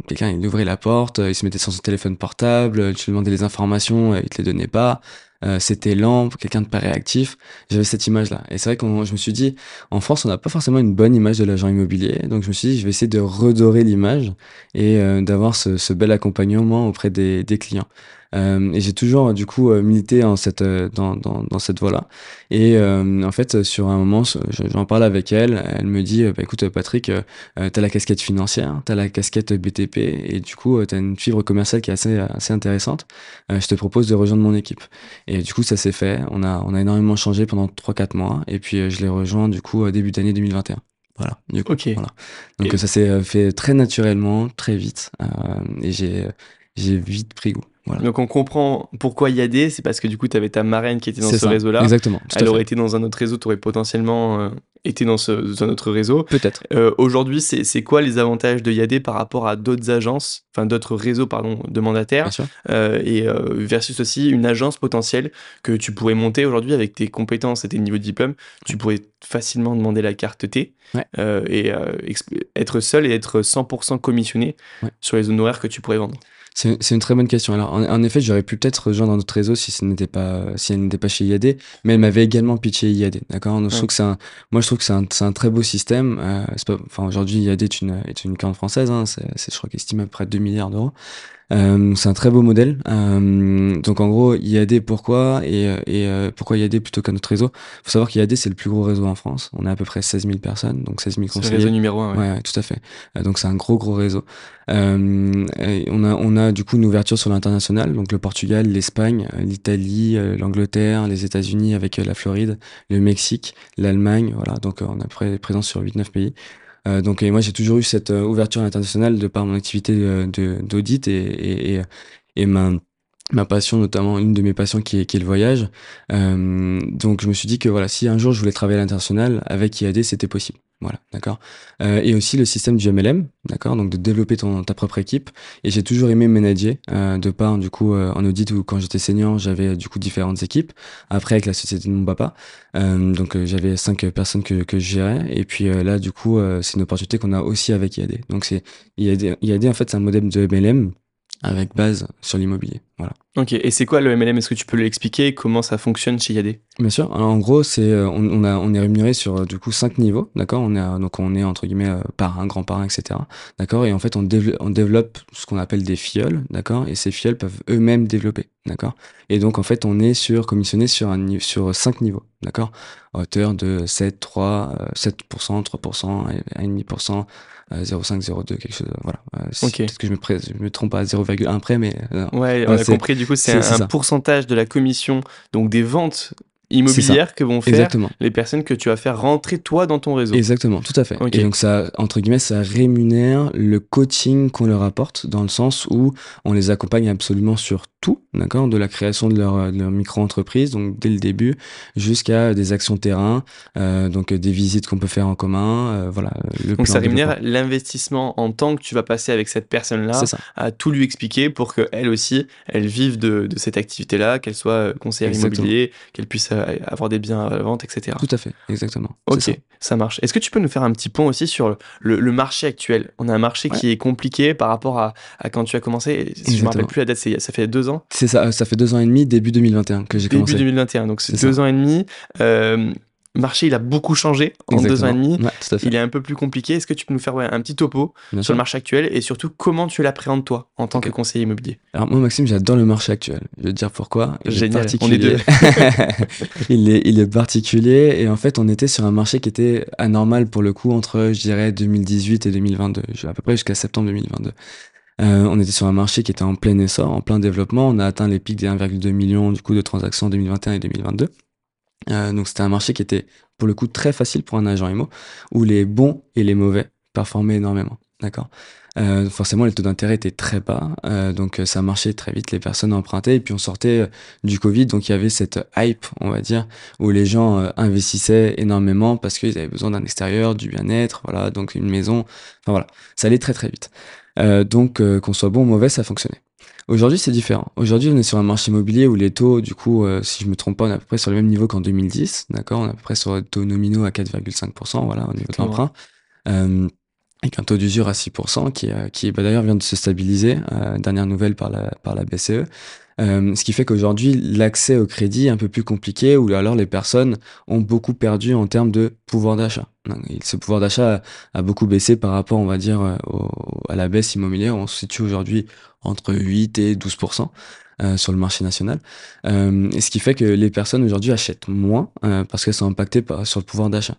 quelqu'un il ouvrait la porte il se mettait sur son téléphone portable tu lui demandais les informations il te les donnait pas. Euh, c'était lent quelqu'un de pas réactif. J'avais cette image là et c'est vrai que je me suis dit en France on n'a pas forcément une bonne image de l'agent immobilier. Donc je me suis dit je vais essayer de redorer l'image et euh, d'avoir ce, bel accompagnement auprès des, clients. euh, et j'ai toujours du coup euh, milité en cette, euh, dans, dans, dans cette voie-là. Et en fait, sur un moment, j'en parle avec elle. Elle me dit, bah, écoute Patrick, euh, t'as la casquette financière, t'as la casquette BTP, et du coup, t'as une fibre commerciale qui est assez, assez intéressante. je te propose de rejoindre mon équipe. Et du coup, ça s'est fait. On a, on a énormément changé pendant 3-4 mois. Et puis, je l'ai rejoint du coup début d'année 2021. Voilà. Du coup, voilà. Donc ça s'est fait très naturellement, très vite, euh, et j'ai j'ai vite pris goût. Donc on comprend pourquoi des, c'est parce que du coup tu avais ta marraine qui était dans ce réseau-là. Exactement. Elle aurait été dans un autre réseau, tu aurais potentiellement euh, été dans, ce, dans notre réseau. Peut-être. Euh, Aujourd'hui, c'est quoi les avantages de Yadé par rapport à d'autres agences, enfin d'autres réseaux pardon, de mandataires, euh, et euh, versus aussi une agence potentielle que tu pourrais monter aujourd'hui avec tes compétences et tes niveaux de diplôme? Tu pourrais facilement demander la carte T et être seul et être 100% commissionné sur les honoraires que tu pourrais vendre. C'est une très bonne question. Alors, en, effet, j'aurais pu peut-être rejoindre notre réseau si ce n'était pas, si elle n'était pas chez IAD, mais elle m'avait également pitché IAD. D'accord? Donc, je trouve que c'est un, moi, je trouve que c'est un, un, très beau système. Euh, pas, enfin, aujourd'hui, IAD est une, est une carte française. Hein, c'est, je crois qu'elle estime à près 2 milliards d'euros. Euh, c'est un très beau modèle. Euh, donc en gros, IAD pourquoi et, et euh, pourquoi IAD plutôt qu'un autre réseau? Faut savoir qu'IAD c'est le plus gros réseau en France. On a à peu près 16 000 personnes, donc 16 000 conseillers. C'est le réseau numéro un. Ouais. ouais, tout à fait. Euh, donc c'est un gros gros réseau. Euh, on a on a du coup une ouverture sur l'international, donc le Portugal, l'Espagne, l'Italie, l'Angleterre, les États-Unis avec la Floride, le Mexique, l'Allemagne. Voilà, donc on a près présence sur 8-9 pays. Euh, donc moi j'ai toujours eu cette euh, ouverture internationale de par mon activité euh, d'audit et, et, et, et ma ma passion notamment une de mes passions qui est, qui est le voyage. Euh, donc je me suis dit que voilà si un jour je voulais travailler à l'international avec IAD c'était possible. Voilà d'accord. Euh, et aussi le système du MLM d'accord donc de développer ton ta propre équipe. Et j'ai toujours aimé manager euh, de part du coup euh, en audit ou quand j'étais senior j'avais du coup différentes équipes. Après avec la société de mon papa euh, donc j'avais cinq personnes que, que je gérais. Et puis là du coup c'est une opportunité qu'on a aussi avec IAD donc c'est IAD, IAD en fait c'est un modèle de MLM avec base sur l'immobilier. Voilà. Ok, et c'est quoi le MLM Est-ce que tu peux l'expliquer? Comment ça fonctionne chez Yadé? Bien sûr. Alors, en gros, c'est euh, on, on, a on est rémunéré sur euh, du coup cinq niveaux, d'accord? On est donc on est entre guillemets euh, parrain, grand parrain, etc. D'accord? Et en fait, on, développe, on développe ce qu'on appelle des fioles, d'accord? Et ces fioles peuvent eux-mêmes développer, d'accord? Et donc en fait, on est sur commissionné sur un sur cinq niveaux, d'accord? À hauteur de 7, 3, 7%, 3%, 1,5%, 0,5, 0,2, quelque chose. Voilà. Euh, okay. Peut-être que je me, je me trompe à 0,1 près, mais. Euh, ouais, on a compris. Du coup, c'est un, un pourcentage de la commission, donc des ventes immobilières que vont faire Exactement. les personnes que tu vas faire rentrer toi dans ton réseau. Exactement, tout à fait. Okay. Et donc ça, entre guillemets, ça rémunère le coaching qu'on leur apporte dans le sens où on les accompagne absolument sur tout, d'accord, de la création de leur, micro-entreprise, donc dès le début, jusqu'à des actions terrain, euh, donc des visites qu'on peut faire en commun, euh, voilà. Le donc ça rémunère l'investissement en temps que tu vas passer avec cette personne-là, à tout lui expliquer pour qu'elle aussi, elle vive de, de cette activité-là, qu'elle soit conseillère Exactement. immobilier, qu'elle puisse avoir des biens à la vente, etc. Tout à fait, exactement. Ok, ça. ça. marche. Est-ce que tu peux nous faire un petit point aussi sur le, le marché actuel? On a un marché ouais. qui est compliqué par rapport à, à, quand tu as commencé. Si je me rappelle plus la date, ça fait deux ans C'est ça, ça fait deux ans et demi, début 2021 que j'ai commencé. Début 2021, donc c'est deux ça. ans et demi. Euh, marché, il a beaucoup changé en Exactement. deux ans et demi. Ouais, il est un peu plus compliqué. Est-ce que tu peux nous faire ouais, un petit topo Bien sur sûr. le marché actuel et surtout comment tu l'appréhendes toi en tant que conseiller immobilier? Alors moi Maxime, j'adore le marché actuel. Je vais te dire pourquoi. Il est Génial, on est deux. il, est, il est particulier et en fait on était sur un marché qui était anormal pour le coup entre je dirais 2018 et 2022, à peu près jusqu'à septembre 2022. Euh, on était sur un marché qui était en plein essor, en plein développement. On a atteint les pics des 1,2 millions du coup de transactions en 2021 et 2022. Euh, donc c'était un marché qui était pour le coup très facile pour un agent IMO, où les bons et les mauvais performaient énormément. D'accord? Euh, forcément, les taux d'intérêt étaient très bas, euh, donc ça marchait très vite. Les personnes empruntaient et puis on sortait euh, du Covid, donc il y avait cette hype, on va dire, où les gens euh, investissaient énormément parce qu'ils avaient besoin d'un extérieur, du bien-être, voilà, donc une maison. Enfin voilà, ça allait très très vite. Euh, donc qu'on soit bon ou mauvais, ça fonctionnait. Aujourd'hui, c'est différent. Aujourd'hui, on est sur un marché immobilier où les taux, du coup, euh, si je me trompe pas, on est à peu près sur le même niveau qu'en 2010, d'accord? On est à peu près sur des taux nominaux à 4,5%, voilà, au niveau de l'emprunt. Euh, avec un taux d'usure à 6%, qui, euh, qui bah, d'ailleurs vient de se stabiliser, euh, dernière nouvelle par la, par la BCE. Euh, ce qui fait qu'aujourd'hui, l'accès au crédit est un peu plus compliqué, ou alors les personnes ont beaucoup perdu en termes de pouvoir d'achat. Ce pouvoir d'achat a, beaucoup baissé par rapport, on va dire, euh, à la baisse immobilière. On se situe aujourd'hui entre 8 et 12% euh, sur le marché national. Euh, ce qui fait que les personnes aujourd'hui achètent moins parce qu'elles sont impactées par, sur le pouvoir d'achat.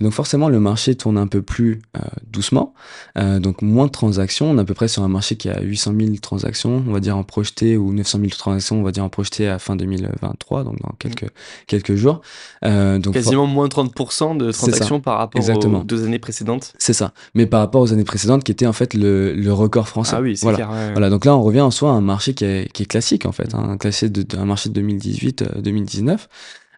Donc forcément, le marché tourne un peu plus euh, doucement, euh, donc moins de transactions. On est à peu près sur un marché qui a 800 000 transactions, on va dire en projeté, ou 900 000 transactions, on va dire en projeté à fin 2023, donc dans quelques, quelques jours. Euh, donc Quasiment moins 30% de transactions par rapport Exactement. aux deux années précédentes. C'est ça. Mais par rapport aux années précédentes, qui était en fait le, le record français. Ah oui, c'est voilà. clair. Ouais. Voilà, donc là, on revient en soi à un marché qui est, qui est classique, en fait, hein, un, classé de, un marché de 2018-2019.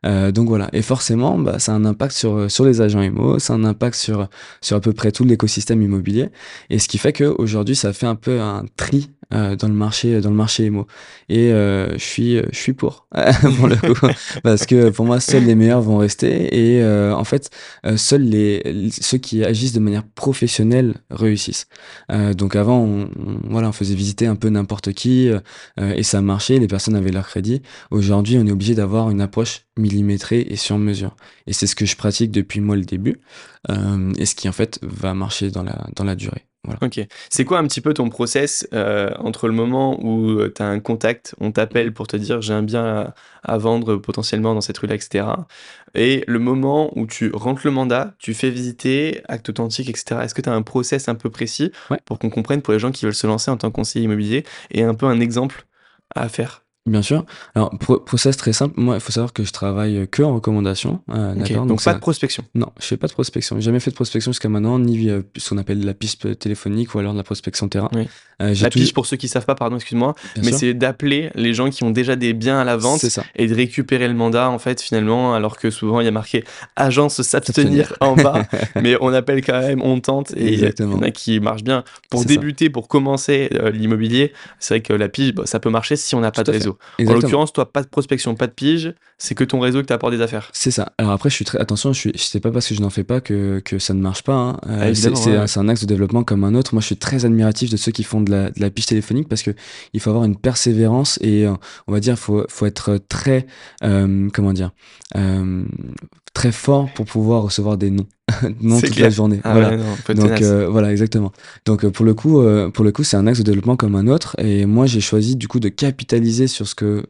Euh, donc voilà, et forcément, bah, ça a un impact sur, sur les agents IMO, ça a un impact sur, sur à peu près tout l'écosystème immobilier, et ce qui fait qu'aujourd'hui, ça fait un peu un tri euh, dans le marché dans le marché IMO et euh, je suis je suis pour pour le coup. Parce que pour moi seuls les meilleurs vont rester. Et euh, en fait seuls les ceux qui agissent de manière professionnelle réussissent. Euh, donc avant on, voilà on faisait visiter un peu n'importe qui euh, et ça marchait. Les personnes avaient leur crédit. Aujourd'hui on est obligé d'avoir une approche millimétrée et sur mesure. Et c'est ce que je pratique depuis moi le début euh, et ce qui en fait va marcher dans la dans la durée Voilà. Ok. C'est quoi un petit peu ton process euh, entre le moment où tu as un contact, on t'appelle pour te dire j'ai un bien à, à, vendre potentiellement dans cette rue-là, etc. Et le moment où tu rentres le mandat, tu fais visiter, acte authentique, etc. Est-ce que tu as un process un peu précis ouais. pour qu'on comprenne pour les gens qui veulent se lancer en tant que conseiller immobilier et un peu un exemple à faire? Bien sûr. Alors, pro process très simple. Moi, il faut savoir que je travaille que en recommandation. Euh, okay. donc, donc, pas de prospection. Non, je fais pas de prospection. J'ai jamais fait de prospection jusqu'à maintenant, ni euh, ce qu'on appelle la piste téléphonique ou alors de la prospection terrain. Oui. Euh, la tout... piste, pour ceux qui savent pas, pardon, excuse-moi, mais c'est d'appeler les gens qui ont déjà des biens à la vente et de récupérer le mandat, en fait, finalement, alors que souvent, il y a marqué agence s'abstenir en bas, mais on appelle quand même, on tente et il y en a qui marchent bien. Pour débuter, ça. pour commencer euh, l'immobilier, c'est vrai que la pige, bah, ça peut marcher si on n'a pas de réseau. En l'occurrence, toi, pas de prospection, pas de pige, c'est que ton réseau qui t'apporte des affaires. C'est ça. Alors après, je suis très attention, je suis, sais pas parce que je n'en fais pas que, que ça ne marche pas. Hein. Euh, ah, c'est ouais. un axe de développement comme un autre. Moi, je suis très admiratif de ceux qui font de la, de la pige téléphonique parce que il faut avoir une persévérance et euh, on va dire, faut, faut être très, euh, comment dire, très fort pour pouvoir recevoir des noms non toute clair. la journée. Ah voilà. Ouais, non, Donc euh, voilà, exactement. Donc euh, pour le coup, euh, pour le coup, c'est un axe de développement comme un autre. Et moi, j'ai choisi du coup de capitaliser sur ce que,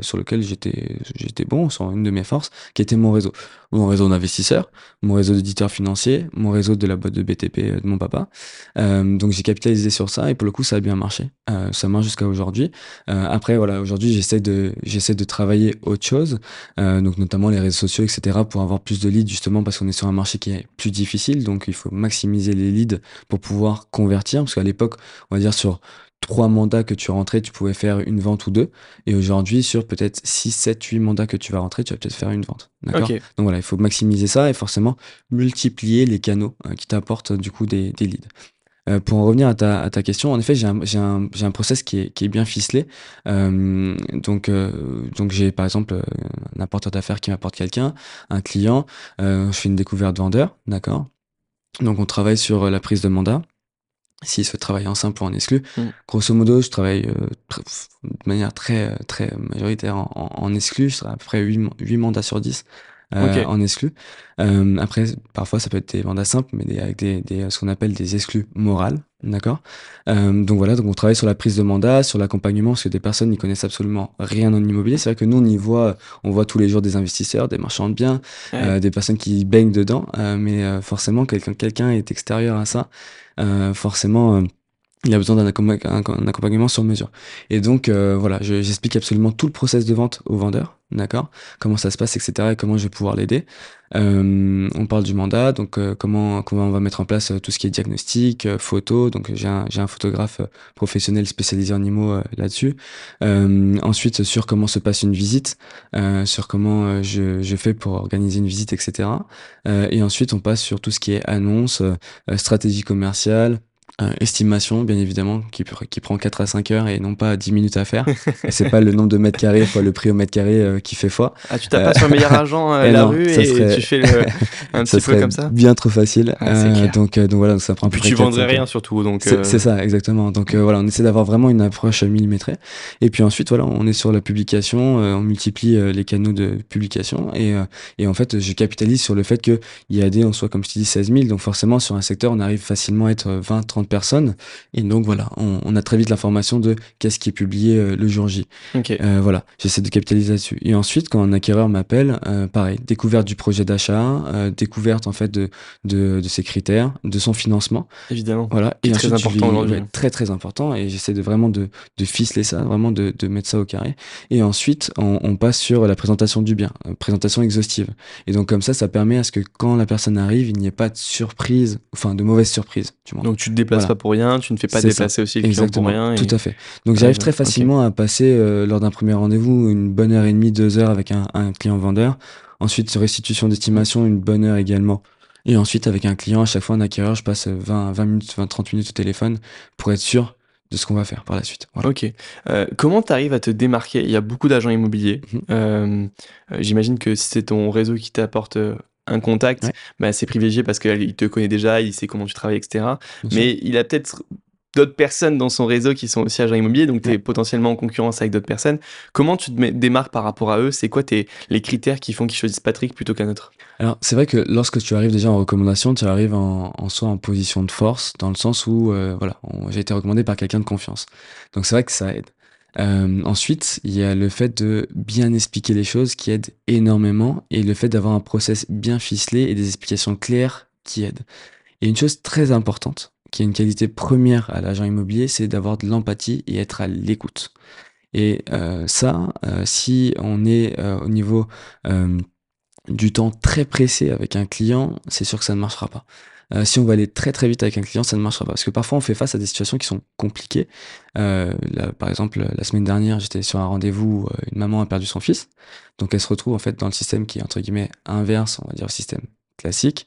sur lequel j'étais, j'étais bon, sur une de mes forces, qui était mon réseau, mon réseau d'investisseurs, mon réseau d'éditeurs financiers, mon réseau de la boîte de BTP de mon papa. donc j'ai capitalisé sur ça et pour le coup, ça a bien marché. ça marche jusqu'à aujourd'hui. après, voilà, aujourd'hui, j'essaie de, j'essaie de travailler autre chose, donc notamment les réseaux sociaux, etc., pour avoir plus de leads justement parce qu'on est sur un marché qui est plus difficile, donc il faut maximiser les leads pour pouvoir convertir, parce qu'à l'époque, on va dire sur trois mandats que tu rentrais, tu pouvais faire une vente ou deux, et aujourd'hui, sur peut-être 6, 7, 8 mandats que tu vas rentrer, tu vas peut-être faire une vente. D'accord? Okay. Donc voilà, il faut maximiser ça et forcément multiplier les canaux hein, qui t'apportent du coup des, des leads. Euh, pour en revenir à ta, à ta question, en effet, j'ai un, j'ai un, j'ai un process qui est, qui est bien ficelé. Euh, donc, euh, donc j'ai par exemple un apporteur d'affaires qui m'apporte quelqu'un, un client, je fais une découverte vendeur, d'accord? Donc, on travaille sur la prise de mandat. S'il souhaite travailler en simple ou en exclu. Mm. Grosso modo, je travaille de manière très, très majoritaire en, en, en exclu. Je travaille à peu près 8, 8 mandats sur 10 euh, okay. en exclu. Euh, après, parfois, ça peut être des mandats simples, mais des, avec des, des, ce qu'on appelle des exclus morales. D'accord? Euh, Donc voilà, donc on travaille sur la prise de mandat, sur l'accompagnement, parce que des personnes n'y connaissent absolument rien en immobilier. C'est vrai que nous, on y voit, on voit tous les jours des investisseurs, des marchands de biens, ouais. euh, des personnes qui baignent dedans, euh, mais forcément, quelqu'un quelqu'un est extérieur à ça. forcément il a besoin d'un accompagnement sur mesure. Et donc, euh, voilà, j'explique absolument tout le process de vente au vendeur, d'accord? Comment ça se passe, etc. et comment je vais pouvoir l'aider. Euh, on parle du mandat, donc euh, comment, comment on va mettre en place tout ce qui est diagnostic, photo. Donc, j'ai un, un photographe professionnel spécialisé en IMO là-dessus. ensuite, sur comment se passe une visite, sur comment je, je fais pour organiser une visite, etc. et ensuite, on passe sur tout ce qui est annonce, stratégie commerciale, euh, estimation, bien évidemment, qui, qui prend 4 à 5 heures et non pas 10 minutes à faire. et c'est pas le nombre de mètres carrés fois le prix au mètre carré euh, qui fait foi. Ah, tu tapes pas sur le meilleur argent euh, la non, rue et serait... tu fais le, un ça petit peu comme ça bien trop facile. Ah, donc, donc voilà, ça prend Puis tu vendrais rien surtout. donc C'est ça, exactement. Donc voilà, on essaie d'avoir vraiment une approche millimétrée. Et puis ensuite, voilà, on est sur la publication, on multiplie les canaux de publication et, et en fait, je capitalise sur le fait qu'il y a des, en soit, comme je te dis, 16 000. Donc forcément, sur un secteur, on arrive facilement à être 20, 30 personnes. Et donc voilà, on, on a très vite l'information de qu'est-ce qui est publié euh, le jour J. Okay. Euh, voilà, j'essaie de capitaliser là-dessus. Et ensuite, quand un acquéreur m'appelle, euh, pareil, découverte du projet d'achat, découverte en fait de, de, de, ses critères, de son financement. Évidemment. Voilà. Et très important aujourd'hui. Ouais, très très important. Et j'essaie de vraiment de, de ficeler ça, vraiment de, de mettre ça au carré. Et ensuite, on, on passe sur la présentation du bien, présentation exhaustive. Et donc comme ça, ça permet à ce que quand la personne arrive, il n'y ait pas de surprise, enfin de mauvaise surprise. Tu donc tu te déplaces voilà. pas pour rien, tu ne fais pas déplacer ça. aussi le client pour rien. Et... Tout à fait. Donc j'arrive très facilement okay. à passer euh, lors d'un premier rendez-vous une bonne heure et demie, deux heures avec un, un client vendeur. Ensuite, restitution d'estimation, une bonne heure également. Et ensuite, avec un client, à chaque fois un acquéreur, je passe 20, 20 minutes, 20, 30 minutes au téléphone pour être sûr de ce qu'on va faire par la suite. Voilà. Ok. Euh, comment tu arrives à te démarquer? Il y a beaucoup d'agents immobiliers. Mmh. Euh, J'imagine que c'est ton réseau qui t'apporte un contact, ouais. bah, c'est privilégié parce qu'il te connaît déjà, il sait comment tu travailles, etc. Bien Mais sûr. il a peut-être d'autres personnes dans son réseau qui sont aussi agents immobiliers, donc tu es ouais. potentiellement en concurrence avec d'autres personnes. Comment tu te démarques par rapport à eux? C'est quoi tes, les critères qui font qu'ils choisissent Patrick plutôt qu'un autre? Alors, c'est vrai que lorsque tu arrives déjà en recommandation, tu arrives en, en soi en position de force, dans le sens où, euh, voilà, j'ai été recommandé par quelqu'un de confiance. Donc, c'est vrai que ça aide. Euh, ensuite, il y a le fait de bien expliquer les choses qui aide énormément et le fait d'avoir un process bien ficelé et des explications claires qui aident. Et une chose très importante, qui est une qualité première à l'agent immobilier, c'est d'avoir de l'empathie et être à l'écoute. Et euh, ça, euh, si on est au niveau du temps très pressé avec un client, c'est sûr que ça ne marchera pas. Euh, si on va aller très très vite avec un client, ça ne marchera pas. Parce que parfois on fait face à des situations qui sont compliquées. Euh, là, par exemple, la semaine dernière, j'étais sur un rendez-vous, euh, une maman a perdu son fils. Donc elle se retrouve en fait dans le système qui est entre guillemets inverse, on va dire, au système classique.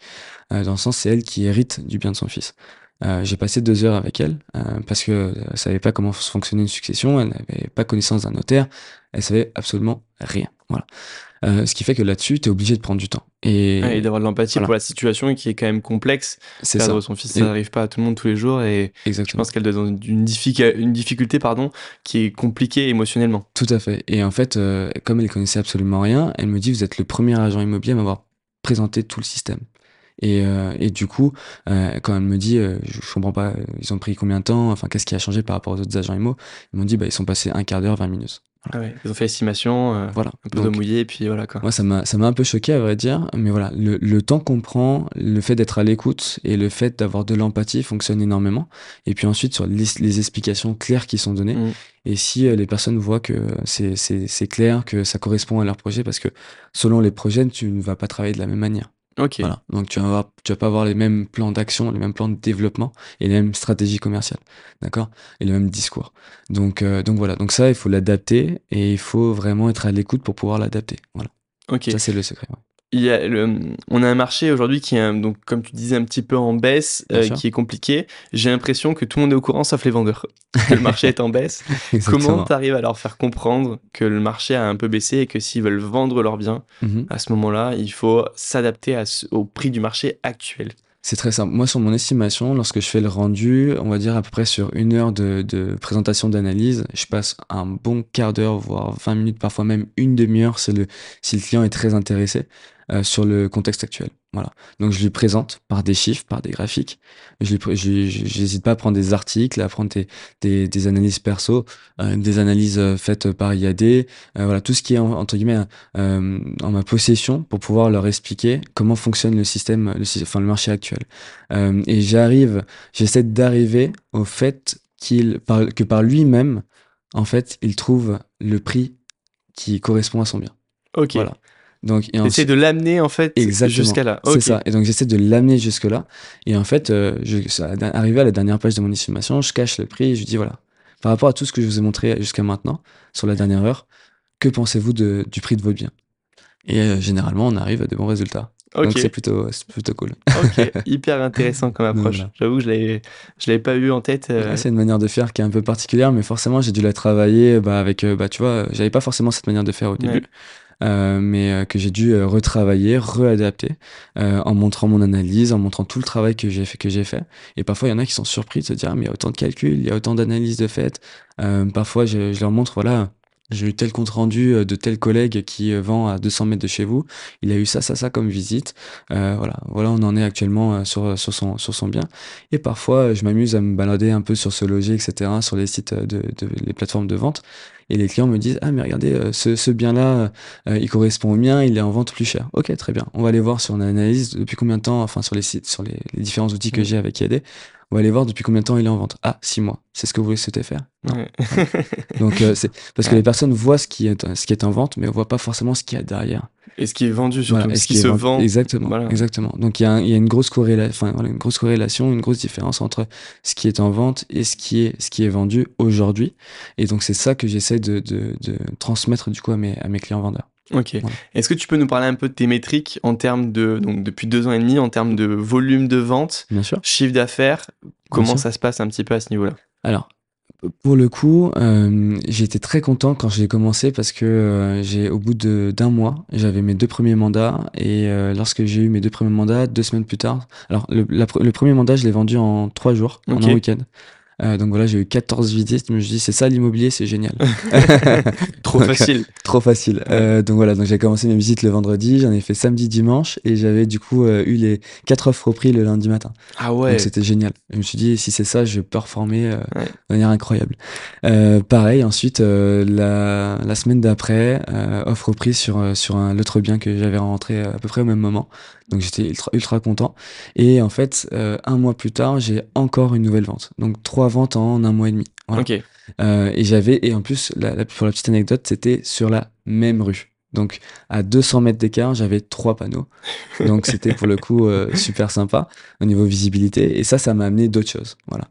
Euh, dans le sens, c'est elle qui hérite du bien de son fils. Euh, j'ai passé deux heures avec elle euh, parce que elle savait pas comment fonctionnait une succession, elle n'avait pas connaissance d'un notaire, elle savait absolument rien. Voilà. Euh, ce qui fait que là-dessus, tu es obligé de prendre du temps. Et, et d'avoir de l'empathie Voilà. pour la situation qui est quand même complexe. c'est ça. Son fils, ça n'arrive pas à tout le monde tous les jours et je Exactement. pense qu'elle doit être dans une, difficulté, une difficulté pardon, qui est compliquée émotionnellement. Tout à fait. Et en fait, euh, comme elle connaissait absolument rien, elle me dit vous êtes le premier agent immobilier à m'avoir présenté tout le système. Et, euh, et du coup, euh, quand elle me dit, euh, je, je comprends pas, ils ont pris combien de temps, enfin qu'est-ce qui a changé par rapport aux autres agents immo, ils m'ont dit bah ils sont passés un quart d'heure, 20 minutes. Ah ouais, Ils ont fait l'estimation, euh, Voilà. un peu d'eau Donc, mouillée et puis voilà quoi. moi ça m'a ça m'a un peu choqué à vrai dire, mais voilà, le, le temps qu'on prend, le fait d'être à l'écoute et le fait d'avoir de l'empathie fonctionne énormément. Et puis ensuite sur les, les explications claires qui sont données. Mm. Et si euh, les personnes voient que c'est c'est c'est clair, que ça correspond à leur projet, parce que selon les projets, tu ne vas pas travailler de la même manière. Ok. Voilà. Donc tu vas avoir, tu vas pas avoir les mêmes plans d'action, les mêmes plans de développement et les mêmes stratégies commerciales, d'accord? Et le même discours. Donc euh, donc voilà. Donc ça, il faut l'adapter et il faut vraiment être à l'écoute pour pouvoir l'adapter. Voilà. Ok. Ça c'est le secret. ouais. Il y a le, on a un marché aujourd'hui qui est, donc, comme tu disais, un petit peu en baisse, euh, qui est compliqué. J'ai l'impression que tout le monde est au courant, sauf les vendeurs, le marché est en baisse. Comment tu arrives à leur faire comprendre que le marché a un peu baissé et que s'ils veulent vendre leurs biens, Mhm. à ce moment-là, il faut s'adapter au prix du marché actuel? C'est très simple. Moi, sur mon estimation, lorsque je fais le rendu, on va dire à peu près sur une heure de, de présentation d'analyse, je passe un bon quart d'heure, voire 20 minutes, parfois même une demi-heure, si le, si le client est très intéressé, euh, sur le contexte actuel. Voilà. Donc, je lui présente par des chiffres, par des graphiques. Je j'hésite pas à prendre des articles, à prendre des, des, des analyses perso, euh, des analyses euh, faites par IAD, euh, voilà, tout ce qui est, en- entre guillemets, euh, en ma possession pour pouvoir leur expliquer comment fonctionne le système, le, enfin, le marché actuel. Euh, et j'arrive, j'essaie d'arriver au fait qu'il, par, que par lui-même, en fait, il trouve le prix qui correspond à son bien. Ok. Voilà. Donc, et ensuite, de l'amener en fait jusqu'à là. c'est ça. Et donc, j'essaie de l'amener jusque-là. Et en fait, euh, je, arrivé à la dernière page de mon estimation, je cache le prix et je dis voilà, par rapport à tout ce que je vous ai montré jusqu'à maintenant, sur la dernière heure, que pensez-vous du prix de votre bien? Et euh, généralement, on arrive à de bons résultats. Donc, c'est plutôt, plutôt cool. ok. Hyper intéressant comme approche. Voilà. J'avoue que je je l'avais pas eu en tête. euh, c'est une manière de faire qui est un peu particulière, mais forcément, j'ai dû la travailler bah, avec, euh, bah, tu vois, j'avais pas forcément cette manière de faire au Ouais. Euh, mais euh, que j'ai dû euh, retravailler, réadapter, euh, en montrant mon analyse, en montrant tout le travail que j'ai fait, que j'ai fait. Et parfois, il y en a qui sont surpris de se dire, ah, mais il y a autant de calculs, il y a autant d'analyses de fait. Parfois, je, je leur montre, voilà, j'ai eu tel compte rendu de tel collègue qui vend à 200 mètres de chez vous. Il a eu ça, ça, ça comme visite. Euh, voilà, voilà, on en est actuellement sur, sur, son, sur son bien. Et parfois, je m'amuse à me balader un peu sur ce loger, etc., sur les sites de, de les plateformes de vente. Et les clients me disent, ah, mais regardez, euh, ce, ce bien-là, euh, il correspond au mien, il est en vente plus cher. Ok, très bien. On va aller voir sur l'analyse depuis combien de temps, enfin, sur les sites, sur les, les différents outils que Mm. j'ai avec IAD. On va aller voir depuis combien de temps il est en vente. Ah, six mois. C'est ce que vous souhaitez faire? Non. ouais. Donc, euh, c'est parce que les personnes voient ce qui est, ce qui est en vente, mais on voit pas forcément ce qu'il y a derrière. Et ce qui est vendu surtout, Voilà, et ce qui, est se vend. Exactement, Voilà. exactement. Donc il y a, un- il y a une grosse corrélation, enfin voilà, une grosse corrélation, une grosse différence entre ce qui est en vente et ce qui est ce qui est vendu aujourd'hui. Et donc c'est ça que j'essaie de, de, de transmettre du coup à mes à mes clients vendeurs. Ok. Est-ce que tu peux nous parler un peu de tes métriques en termes de, donc depuis deux ans et demi, en termes de volume de vente, Bien sûr. chiffre d'affaires? Comment ça se passe un petit peu à ce niveau-là? Alors pour le coup, euh, j'ai été très content quand j'ai commencé parce que euh, j'ai au bout de d'un mois, j'avais mes deux premiers mandats et euh, lorsque j'ai eu mes deux premiers mandats, deux semaines plus tard, alors le, la le premier mandat je l'ai vendu en trois jours, en un week-end. Euh, donc voilà, j'ai eu 14 visites. Je me suis dit, c'est ça l'immobilier, c'est génial. trop facile. trop facile. Euh, donc voilà, donc j'ai commencé mes visites le vendredi, j'en ai fait samedi, dimanche, et j'avais du coup euh, eu les quatre offres au prix le lundi matin. Ah ouais. Donc c'était génial. Je me suis dit, si c'est ça, je vais performer de manière incroyable. Pareil, ensuite, la, la semaine d'après, offre au prix sur, sur un autre bien que j'avais rentré à peu près au même moment. Donc j'étais ultra, ultra content. Et en fait, euh, un mois plus tard, j'ai encore une nouvelle vente. Donc trois ventes en un mois et demi. Voilà. Ok. Euh, et j'avais, et en plus, la, la, pour la petite anecdote, c'était sur la même rue. Donc à 200 mètres d'écart, j'avais trois panneaux. Donc c'était pour le coup euh, super sympa au niveau visibilité. Et ça, ça m'a amené d'autres choses. Voilà.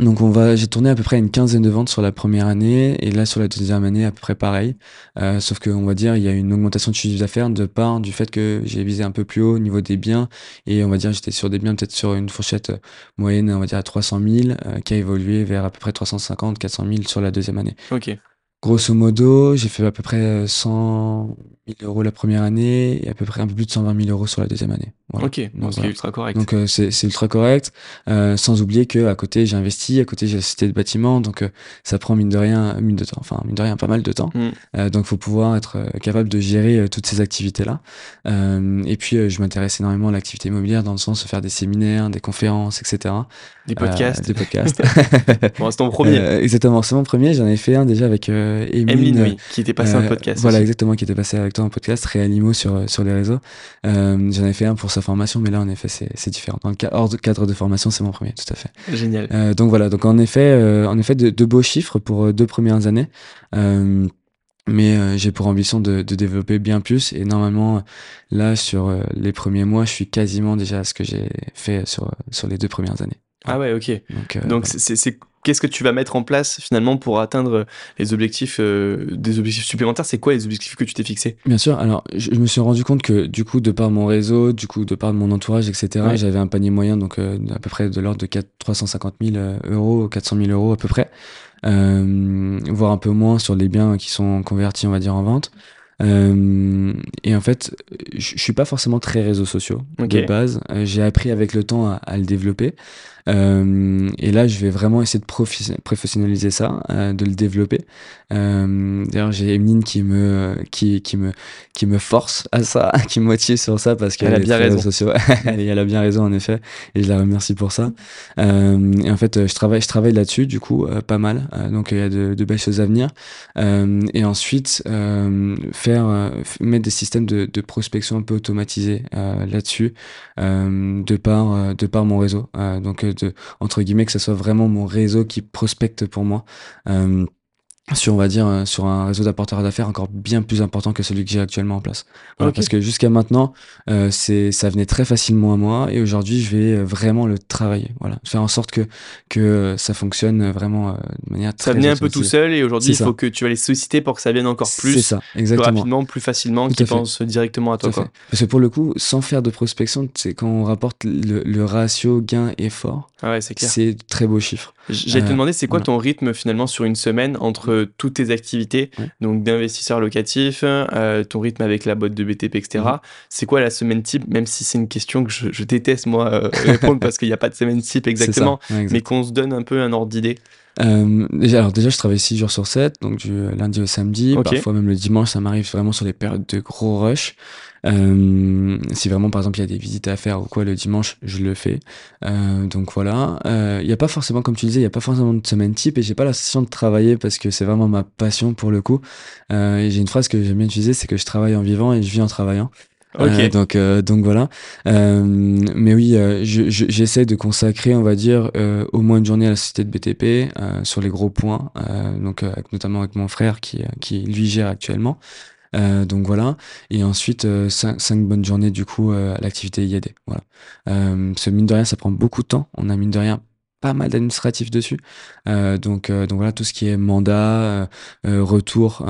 Euh, donc on va, j'ai tourné à peu près une quinzaine de ventes sur la première année et là sur la deuxième année à peu près pareil. Euh, sauf que on va dire il y a une augmentation de chiffre d'affaires de part du fait que j'ai visé un peu plus haut au niveau des biens et on va dire j'étais sur des biens peut-être sur une fourchette moyenne on va dire à 300 000 euh, qui a évolué vers à peu près 350 400 000 sur la deuxième année. Ok. Grosso modo, j'ai fait à peu près 100 000 euros la première année et à peu près un peu plus de 120 000 euros sur la deuxième année. Voilà. Ok, donc, c'est ultra correct. Donc euh, c'est ultra correct, euh, sans oublier que à côté j'ai investi, à côté j'ai la société de bâtiment, donc euh, ça prend mine de rien, mine de temps, enfin mine de rien pas mal de temps. Mm. donc faut pouvoir être capable de gérer toutes ces activités là. et puis je m'intéresse énormément à l'activité immobilière dans le sens de faire des séminaires, des conférences, etc. Des podcasts. des podcasts. bon, c'est ton premier. exactement, c'est mon premier. J'en ai fait un déjà avec Emeline, oui, qui était passé en podcast. Voilà, aussi. exactement, qui était passé avec en podcast, Réanimo sur sur les réseaux. Euh, J'en ai fait un pour sa formation, mais là en effet c'est différent. Dans le cadre, hors de cadre de formation, c'est mon premier, tout à fait. Génial. Euh, donc voilà, donc en effet, en effet, de, de, beaux chiffres pour deux premières années. mais euh, j'ai pour ambition de, de, développer bien plus et normalement là sur euh, les premiers mois je suis quasiment déjà à ce que j'ai fait sur sur les deux premières années ah ouais, ok. Donc, euh, Donc voilà. c'est qu'est-ce que tu vas mettre en place finalement pour atteindre les objectifs, euh, des objectifs supplémentaires? C'est quoi les objectifs que tu t'es fixés? Bien sûr. Alors, je, je, me suis rendu compte que du coup, de par mon réseau, du coup, de par mon entourage, etc., ouais. j'avais un panier moyen, donc euh, à peu près de l'ordre de 4, 350 000 euros, 400 000 euros à peu près, euh, voire un peu moins sur les biens qui sont convertis, on va dire, en vente. Euh, et en fait, je, suis pas forcément très réseaux sociaux okay. de base. Euh, j'ai appris avec le temps à, à le développer. Euh, et là, je vais vraiment essayer de professionnaliser ça, euh, de le développer. Euh, D'ailleurs, j'ai Emeline qui me, qui, qui me, qui me force à ça, qui me motive sur ça parce qu'elle a bien raison. Sociaux. elle a bien raison en effet, et je la remercie pour ça. Et en fait, je travaille, je travaille là-dessus, du coup, pas mal. donc, il y a de, de, belles choses à venir. et ensuite, faire, mettre des systèmes de, de prospection un peu automatisés là-dessus, de par, de par mon réseau. donc entre guillemets, que ce soit vraiment mon réseau qui prospecte pour moi. Euh, sur on va dire euh, sur un réseau d'apporteurs d'affaires encore bien plus important que celui que j'ai actuellement en place. Voilà, okay. parce que jusqu'à maintenant euh, c'est ça venait très facilement à moi et aujourd'hui je vais vraiment le travailler. Voilà. Faire en sorte que que ça fonctionne vraiment euh, de manière ça venait un peu tout seul et aujourd'hui il faut que tu vas les solliciter pour que ça vienne encore plus ça rapidement plus facilement qu'ils pensent directement à toi à parce que pour le coup sans faire de prospection c'est quand on rapporte le, le ratio gain effort ah ouais, c'est très beau chiffre J'allais te demander, c'est quoi ton rythme finalement sur une semaine entre toutes tes activités, donc d'investisseur locatif, euh, ton rythme avec la boîte de BTP, etc. C'est quoi la semaine type, même si c'est une question que je, je déteste moi euh, répondre parce qu'il n'y a pas de semaine type exactement, mais qu'on se donne un peu un ordre d'idée. Euh, déjà, alors déjà, je travaille 6 jours sur 7, donc du lundi au samedi, okay. parfois même le dimanche, ça m'arrive vraiment sur les périodes de gros rush. Euh, si vraiment par exemple il y a des visites à faire ou quoi le dimanche, je le fais. Euh, donc voilà. Il euh, n'y a pas forcément, comme tu disais, il n'y a pas forcément de semaine type et j'ai pas la sensation de travailler parce que c'est vraiment ma passion pour le coup. Euh, et j'ai une phrase que j'aime bien utiliser, c'est que je travaille en vivant et je vis en travaillant. Okay. Euh, donc euh, donc voilà. Euh, mais oui, j'essaie de consacrer, on va dire, au moins une journée à la société de BTP sur les gros points. donc avec, notamment avec mon frère qui qui lui gère actuellement. Euh, donc voilà. Et ensuite, euh, cinq, cinq, bonnes journées du coup euh, à l'activité IAD. Voilà. ce mine de rien, ça prend beaucoup de temps. On a mine de rien pas mal d'administratifs dessus. donc, donc voilà, tout ce qui est mandat, retour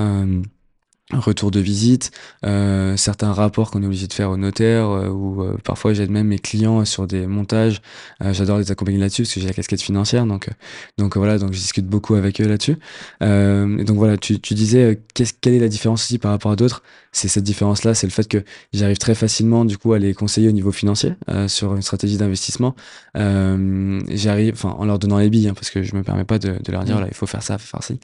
retour de visite, euh, certains rapports qu'on est obligé de faire au notaire, euh, ou euh, parfois j'aide même mes clients sur des montages. Euh, j'adore les accompagner là-dessus parce que j'ai la casquette financière, donc donc voilà, donc je discute beaucoup avec eux là-dessus. et donc voilà, tu, tu disais qu'est-ce quelle est la différence aussi par rapport à d'autres? C'est cette différence-là, c'est le fait que j'arrive très facilement du coup à les conseiller au niveau financier sur une stratégie d'investissement. j'arrive, enfin en leur donnant les billes, hein, parce que je me permets pas de, de leur dire mmh. là il faut faire ça, faut faire ci.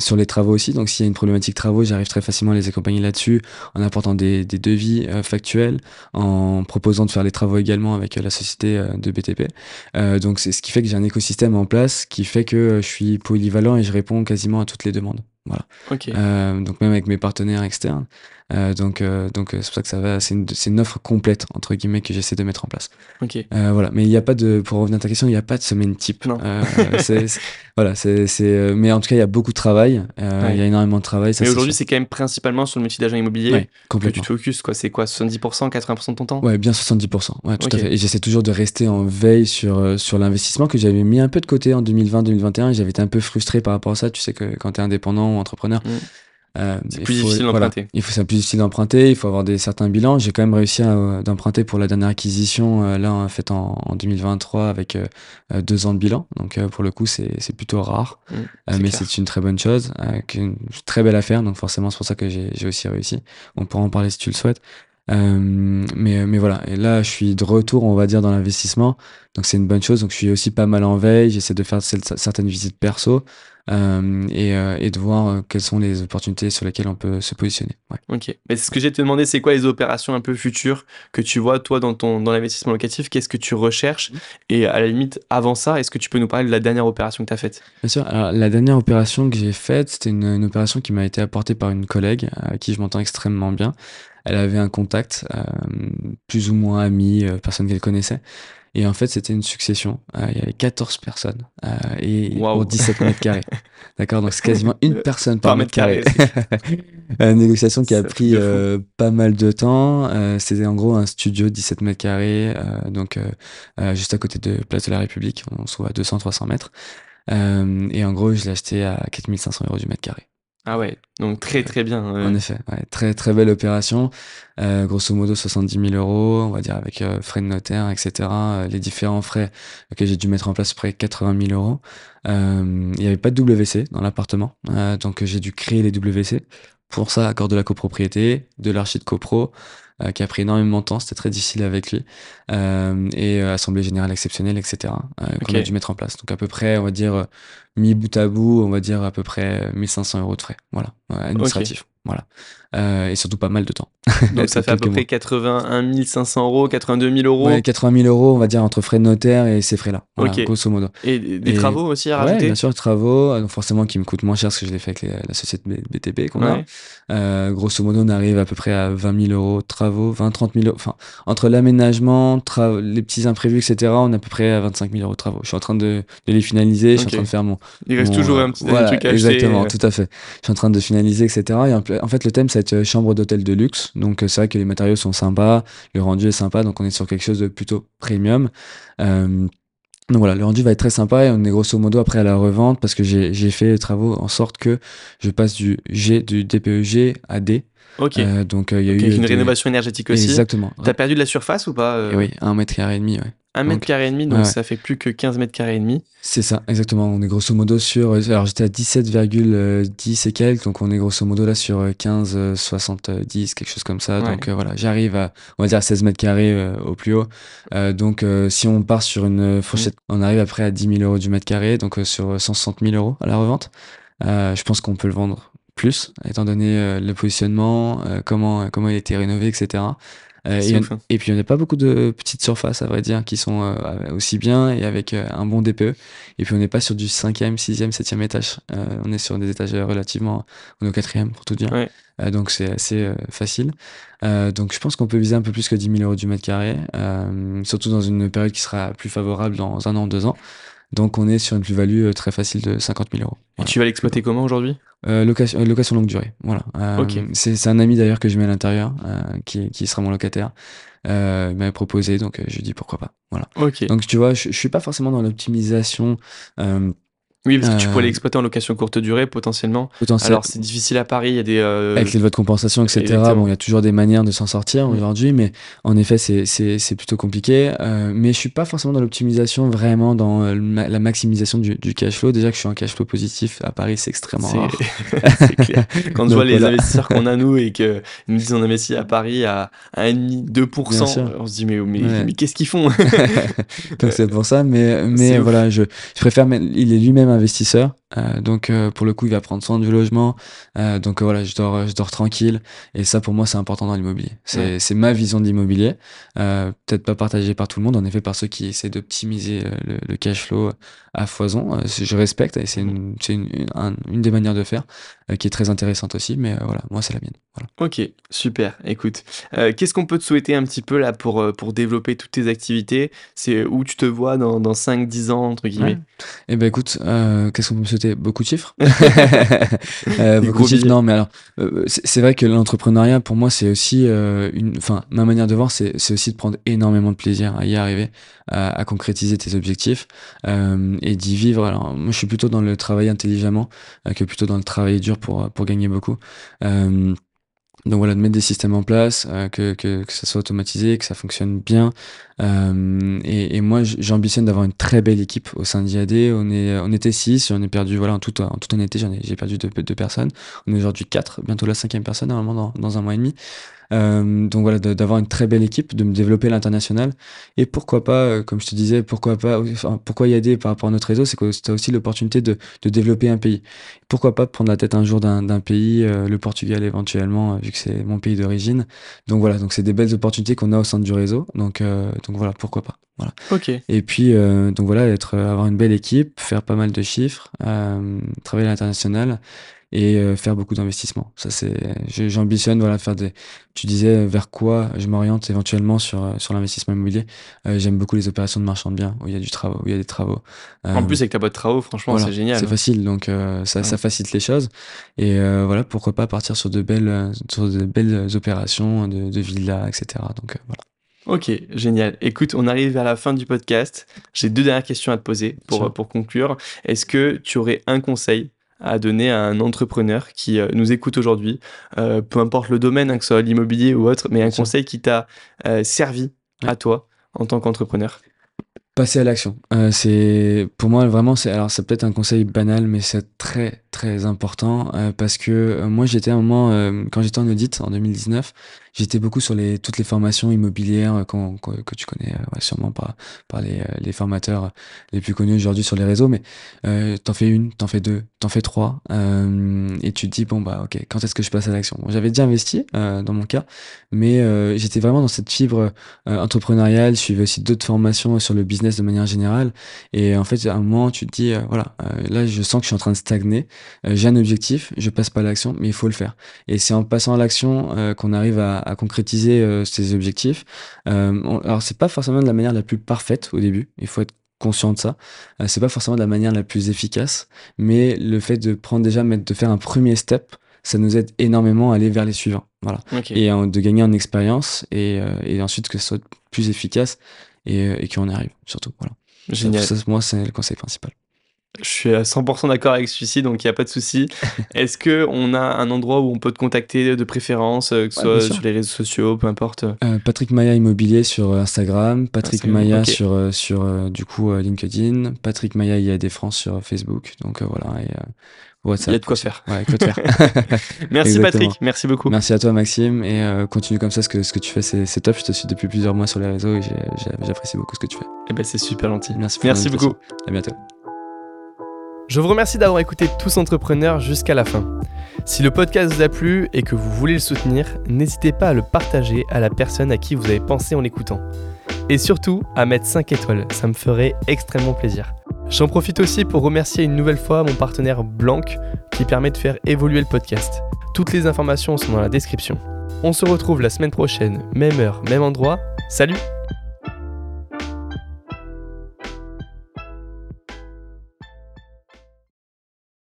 sur les travaux aussi, donc s'il y a une problématique travaux j'arrive très facilement à les accompagner là-dessus, en apportant des, devis euh, factuels, en proposant de faire les travaux également avec euh, la société euh, de BTP. donc c'est ce qui fait que j'ai un écosystème en place qui fait que je suis polyvalent et je réponds quasiment à toutes les demandes. Voilà. Donc même avec mes partenaires externes. Euh, donc euh, donc c'est pour ça que ça va. C'est une, une, offre complète entre guillemets que j'essaie de mettre en place. Ok. voilà. Mais il n'y a pas de pour revenir à ta question, il n'y a pas de semaine type. Non. voilà. C'est. Mais en tout cas, il y a beaucoup de travail. Il y a énormément de travail. mais aujourd'hui, c'est quand même principalement sur le métier d'agent immobilier ouais, complètement. que tu te focuses. Quoi. C'est quoi 70%, 80% de ton temps? Ouais, bien 70%. Ouais, tout à fait. Et j'essaie toujours de rester en veille sur sur l'investissement que j'avais mis un peu de côté en 2020-2021. J'avais été un peu frustré par rapport à ça. Tu sais que quand tu es indépendant entrepreneur. Mm. Euh, c'est plus difficile d'emprunter. il faut c'est plus difficile d'emprunter, il faut avoir des certains bilans. J'ai quand même réussi à d'emprunter pour la dernière acquisition euh, là faite en, en 2023 avec euh, deux ans de bilan. Donc pour le coup c'est c'est plutôt rare, mm, mais c'est une très bonne chose, une très belle affaire. Donc forcément c'est pour ça que j'ai j'ai aussi réussi. On pourra en parler si tu le souhaites. Euh, mais, mais voilà, et là je suis de retour, on va dire, dans l'investissement, donc c'est une bonne chose. Donc je suis aussi pas mal en veille, j'essaie de faire certaines visites perso euh, et, euh, et, de voir euh, quelles sont les opportunités sur lesquelles on peut se positionner. Ouais. Ok, mais ce que j'ai te demandé, c'est quoi les opérations un peu futures que tu vois toi dans ton dans l'investissement locatif? Qu'est-ce que tu recherches? Mmh. Et à la limite, avant ça, est-ce que tu peux nous parler de la dernière opération que tu as faite? Bien sûr. Alors, la dernière opération que j'ai faite, c'était une, une, opération qui m'a été apportée par une collègue à qui je m'entends extrêmement bien elle avait un contact, euh, plus ou moins ami, euh, personne qu'elle connaissait. Et en fait, c'était une succession. Euh, il y avait 14 personnes et pour 17 mètres carrés. D'accord Donc, c'est quasiment une personne par, mètre carré. une négociation qui a pris pas mal de temps. c'était en gros un studio 17 mètres carrés, donc juste à côté de Place de la République. On se trouve à 200-300 mètres. et en gros, je l'ai acheté à 4500 euros du mètre carré. Ah ouais, donc très très bien. En effet, ouais, très très belle opération. Euh, grosso modo 70 000 euros, on va dire avec euh, frais de notaire, etc. Euh, les différents frais que j'ai dû mettre en place près 80 000 euros. Il n'y avait pas de WC dans l'appartement, donc j'ai dû créer les WC. Pour ça, accord de la copropriété, de l'archi de copro, euh, qui a pris énormément de temps, c'était très difficile avec lui, euh, et euh, assemblée générale exceptionnelle, etc., qu'on a dû mettre en place. Donc à peu près, on va dire, mis bout à bout, on va dire à peu près 1500 euros de frais, voilà, administratif. Voilà. Euh, et surtout pas mal de temps. Donc ça fait à peu près 81 500 euros, 82 000 euros. Ouais, 80 000 euros, on va dire, entre frais de notaire et ces frais-là. Voilà, grosso modo. Et des travaux aussi à rajouter Ouais, bien sûr, travaux, euh, donc forcément qui me coûtent moins cher parce que je l'ai fait avec la société BTP qu'on a. Euh, grosso modo, on arrive à peu près à 20 000 euros de travaux, 20, 30 000 euros. Enfin, entre l'aménagement, les petits imprévus, etc., on est à peu près à 25 000 euros de travaux. Je suis en train de, de les finaliser, je suis en train de faire mon. Il reste toujours un petit truc à Exactement, tout à fait. Je suis en train de finaliser, etc. Et en en fait, le thème, c'est être chambre d'hôtel de luxe. Donc, c'est vrai que les matériaux sont sympas, le rendu est sympa, donc on est sur quelque chose de plutôt premium. Euh, donc voilà, le rendu va être très sympa et on est grosso modo après à la revente parce que j'ai fait les travaux en sorte que je passe du G, du DPEG à D. Ok. Euh, donc il y a eu une rénovation énergétique aussi. Exactement. T'as perdu de la surface ou pas Oui, un mètre et demi. Ouais. Un mètre carré et demi, donc ça fait plus que 15 mètres carrés et demi. C'est ça, exactement. On est grosso modo sur. Alors j'étais à 17,10 et quelques, donc on est grosso modo là sur 15, 70, quelque chose comme ça. Donc euh, voilà, j'arrive à, on va dire, à 16 mètres carrés euh, au plus haut. Euh, donc si on part sur une fourchette, on arrive après à 10 000 euros du mètre carré, donc sur 160 000 euros à la revente. je pense qu'on peut le vendre plus, étant donné le positionnement, comment, comment il a été rénové, etc. Euh, hein. et, puis, il n'y a pas beaucoup de petites surfaces, à vrai dire, qui sont euh, aussi bien et avec euh, un bon DPE. Et puis, on n'est pas sur du 5e, 6e, 7e étage. on est sur des étages relativement. On est au 4e, pour tout dire. donc, c'est assez facile. donc, je pense qu'on peut viser un peu plus que 10 000 euros du mètre carré, surtout dans une période qui sera plus favorable dans un an, deux ans. Donc on est sur une plus-value très facile de 50 000 euros. Et tu vas l'exploiter comment aujourd'hui? Euh, location, location longue durée. Voilà. Euh, C'est un ami d'ailleurs que je mets à l'intérieur, euh, qui, qui sera mon locataire. Euh, il m'avait proposé, donc je lui dis pourquoi pas. Voilà. Ok. Donc tu vois, je, je suis pas forcément dans l'optimisation Oui, parce que tu pourrais euh, l'exploiter en location courte durée potentiellement. Alors c'est difficile à Paris, il y a des... Euh, Avec les lois de compensation, etc. Bon, il y a toujours des manières de s'en sortir aujourd'hui, mais en effet c'est plutôt compliqué. Euh, mais je suis pas forcément dans l'optimisation, vraiment dans la maximisation du, cash flow. Déjà que je suis en cash flow positif, à Paris c'est extrêmement rare. clair. Quand je vois les investisseurs qu'on a nous et que nous disent on investit à Paris à 1,5, 2%, on se dit mais, mais, qu'est-ce qu'ils font? Donc c'est pour ça, mais, mais voilà, je, je préfère, il est lui-même investisseur. Euh, donc euh, pour le coup, il va prendre soin du logement. Euh, donc voilà, je dors, je dors tranquille. Et ça, pour moi, c'est important dans l'immobilier. C'est ma vision de l'immobilier. Peut-être pas partagée par tout le monde, en effet, par ceux qui essaient d'optimiser le, le, cash flow à foison. je respecte et c'est une, une, une, une, des manières de faire qui est très intéressante aussi. Mais voilà, moi, c'est la mienne. Voilà. Ok, super. Écoute, qu'est-ce qu'on peut te souhaiter un petit peu là pour, pour développer toutes tes activités? C'est où tu te vois dans, dans 5-10 ans, entre guillemets? Eh ben écoute, qu'est-ce qu'on peut me souhaiter? Beaucoup de chiffres? euh, beaucoup de chiffres, non, mais alors, euh, c'est vrai que l'entrepreneuriat, pour moi, c'est aussi euh, une. Enfin, ma manière de voir, c'est aussi de prendre énormément de plaisir à y arriver, à, à concrétiser tes objectifs euh, et d'y vivre. Alors, moi, je suis plutôt dans le travail intelligemment que plutôt dans le travail dur pour, pour gagner beaucoup. Donc voilà, de mettre des systèmes en place, euh, que, que, que, ça soit automatisé, que ça fonctionne bien. Euh, et, et, moi, j'ambitionne d'avoir une très belle équipe au sein d'IAD. On, est, on était six, on est perdu, voilà, en toute, en toute honnêteté, j'ai perdu deux, deux personnes. On est aujourd'hui quatre, bientôt la cinquième personne, normalement, dans, dans un mois et demi. Euh, donc voilà, d'avoir une très belle équipe, de me développer l'international. Et pourquoi pas, euh, comme je te disais, pourquoi pas, enfin, pourquoi aider par rapport à notre réseau, c'est que tu as aussi l'opportunité de, de, développer un pays. Pourquoi pas prendre la tête un jour d'un pays, euh, le Portugal éventuellement, vu que c'est mon pays d'origine. Donc voilà, donc c'est des belles opportunités qu'on a au sein du réseau. Donc, donc voilà, pourquoi pas. Voilà. Ok. Et puis, donc voilà, être, avoir une belle équipe, faire pas mal de chiffres, travailler à l'international et euh, faire beaucoup d'investissements. Ça, c'est, j'ambitionne, voilà, faire des. Tu disais vers quoi je m'oriente éventuellement sur euh, sur l'investissement immobilier. Euh, j'aime beaucoup les opérations de marchand de biens où il y a du travail, où il y a des travaux. en plus, avec ta boîte de travaux, franchement, c'est génial. C'est facile, donc ça, ça facilite les choses. Et voilà, pourquoi pas partir sur de belles sur de belles opérations de, de villas, etc. Donc voilà. Ok, génial. Écoute, on arrive à la fin du podcast. J'ai deux dernières questions à te poser pour, pour conclure. Est-ce que tu aurais un conseil à donner à un entrepreneur qui euh, nous écoute aujourd'hui, euh, peu importe le domaine, hein, que ce soit l'immobilier ou autre, mais un conseil qui t'a euh, servi à toi en tant qu'entrepreneur? Passer à l'action. c'est pour moi vraiment c'est alors c'est peut-être un conseil banal mais c'est très très important parce que moi j'étais un moment quand j'étais en audit en 2019 J'étais beaucoup sur les, toutes les formations immobilières euh, que tu connais euh, sûrement par, par les, euh, les formateurs les plus connus aujourd'hui sur les réseaux, mais euh, t'en fais une, t'en fais deux, t'en fais trois, euh, et tu te dis, bon, bah ok, quand est-ce que je passe à l'action? J'avais déjà investi euh, dans mon cas, mais j'étais vraiment dans cette fibre entrepreneuriale, je suivais aussi d'autres formations sur le business de manière générale, et en fait, à un moment, tu te dis, voilà, là, je sens que je suis en train de stagner, j'ai un objectif, je passe pas à l'action, mais il faut le faire. Et c'est en passant à l'action qu'on arrive à, à concrétiser euh, ses objectifs. Euh, alors c'est pas forcément de la manière la plus parfaite au début, il faut être conscient de ça. Euh, c'est pas forcément de la manière la plus efficace, mais le fait de prendre déjà, de faire un premier step, ça nous aide énormément à aller vers les suivants. Voilà. Et de gagner en expérience et, et, ensuite que ce soit plus efficace et, et qu'on y arrive, surtout. Voilà. Génial. moi, c'est le conseil principal. Je suis à 100% d'accord avec celui-ci, donc il n'y a pas de souci. Est-ce qu'on a un endroit où on peut te contacter de préférence, euh, que ce soit sur les réseaux sociaux, peu importe? Euh, Patrick Maya Immobilier sur euh, Instagram, Patrick Maya sur, sur du coup LinkedIn, Patrick Maya IAD France sur Facebook. Donc voilà. Et, WhatsApp. Il y a de quoi faire. Ouais, quoi faire. merci Patrick, merci beaucoup. Merci à toi Maxime et continue comme ça, ce que, ce que tu fais c'est top. Je te suis depuis plusieurs mois sur les réseaux et j'apprécie beaucoup ce que tu fais. Et eh ben c'est super gentil. Merci, merci beaucoup. À bientôt. Je vous remercie d'avoir écouté Tous Entrepreneurs jusqu'à la fin. Si le podcast vous a plu et que vous voulez le soutenir, n'hésitez pas à le partager à la personne à qui vous avez pensé en l'écoutant. Et surtout, à mettre 5 étoiles, ça me ferait extrêmement plaisir. J'en profite aussi pour remercier une nouvelle fois mon partenaire Blanc qui permet de faire évoluer le podcast. Toutes les informations sont dans la description. On se retrouve la semaine prochaine, même heure, même endroit. Salut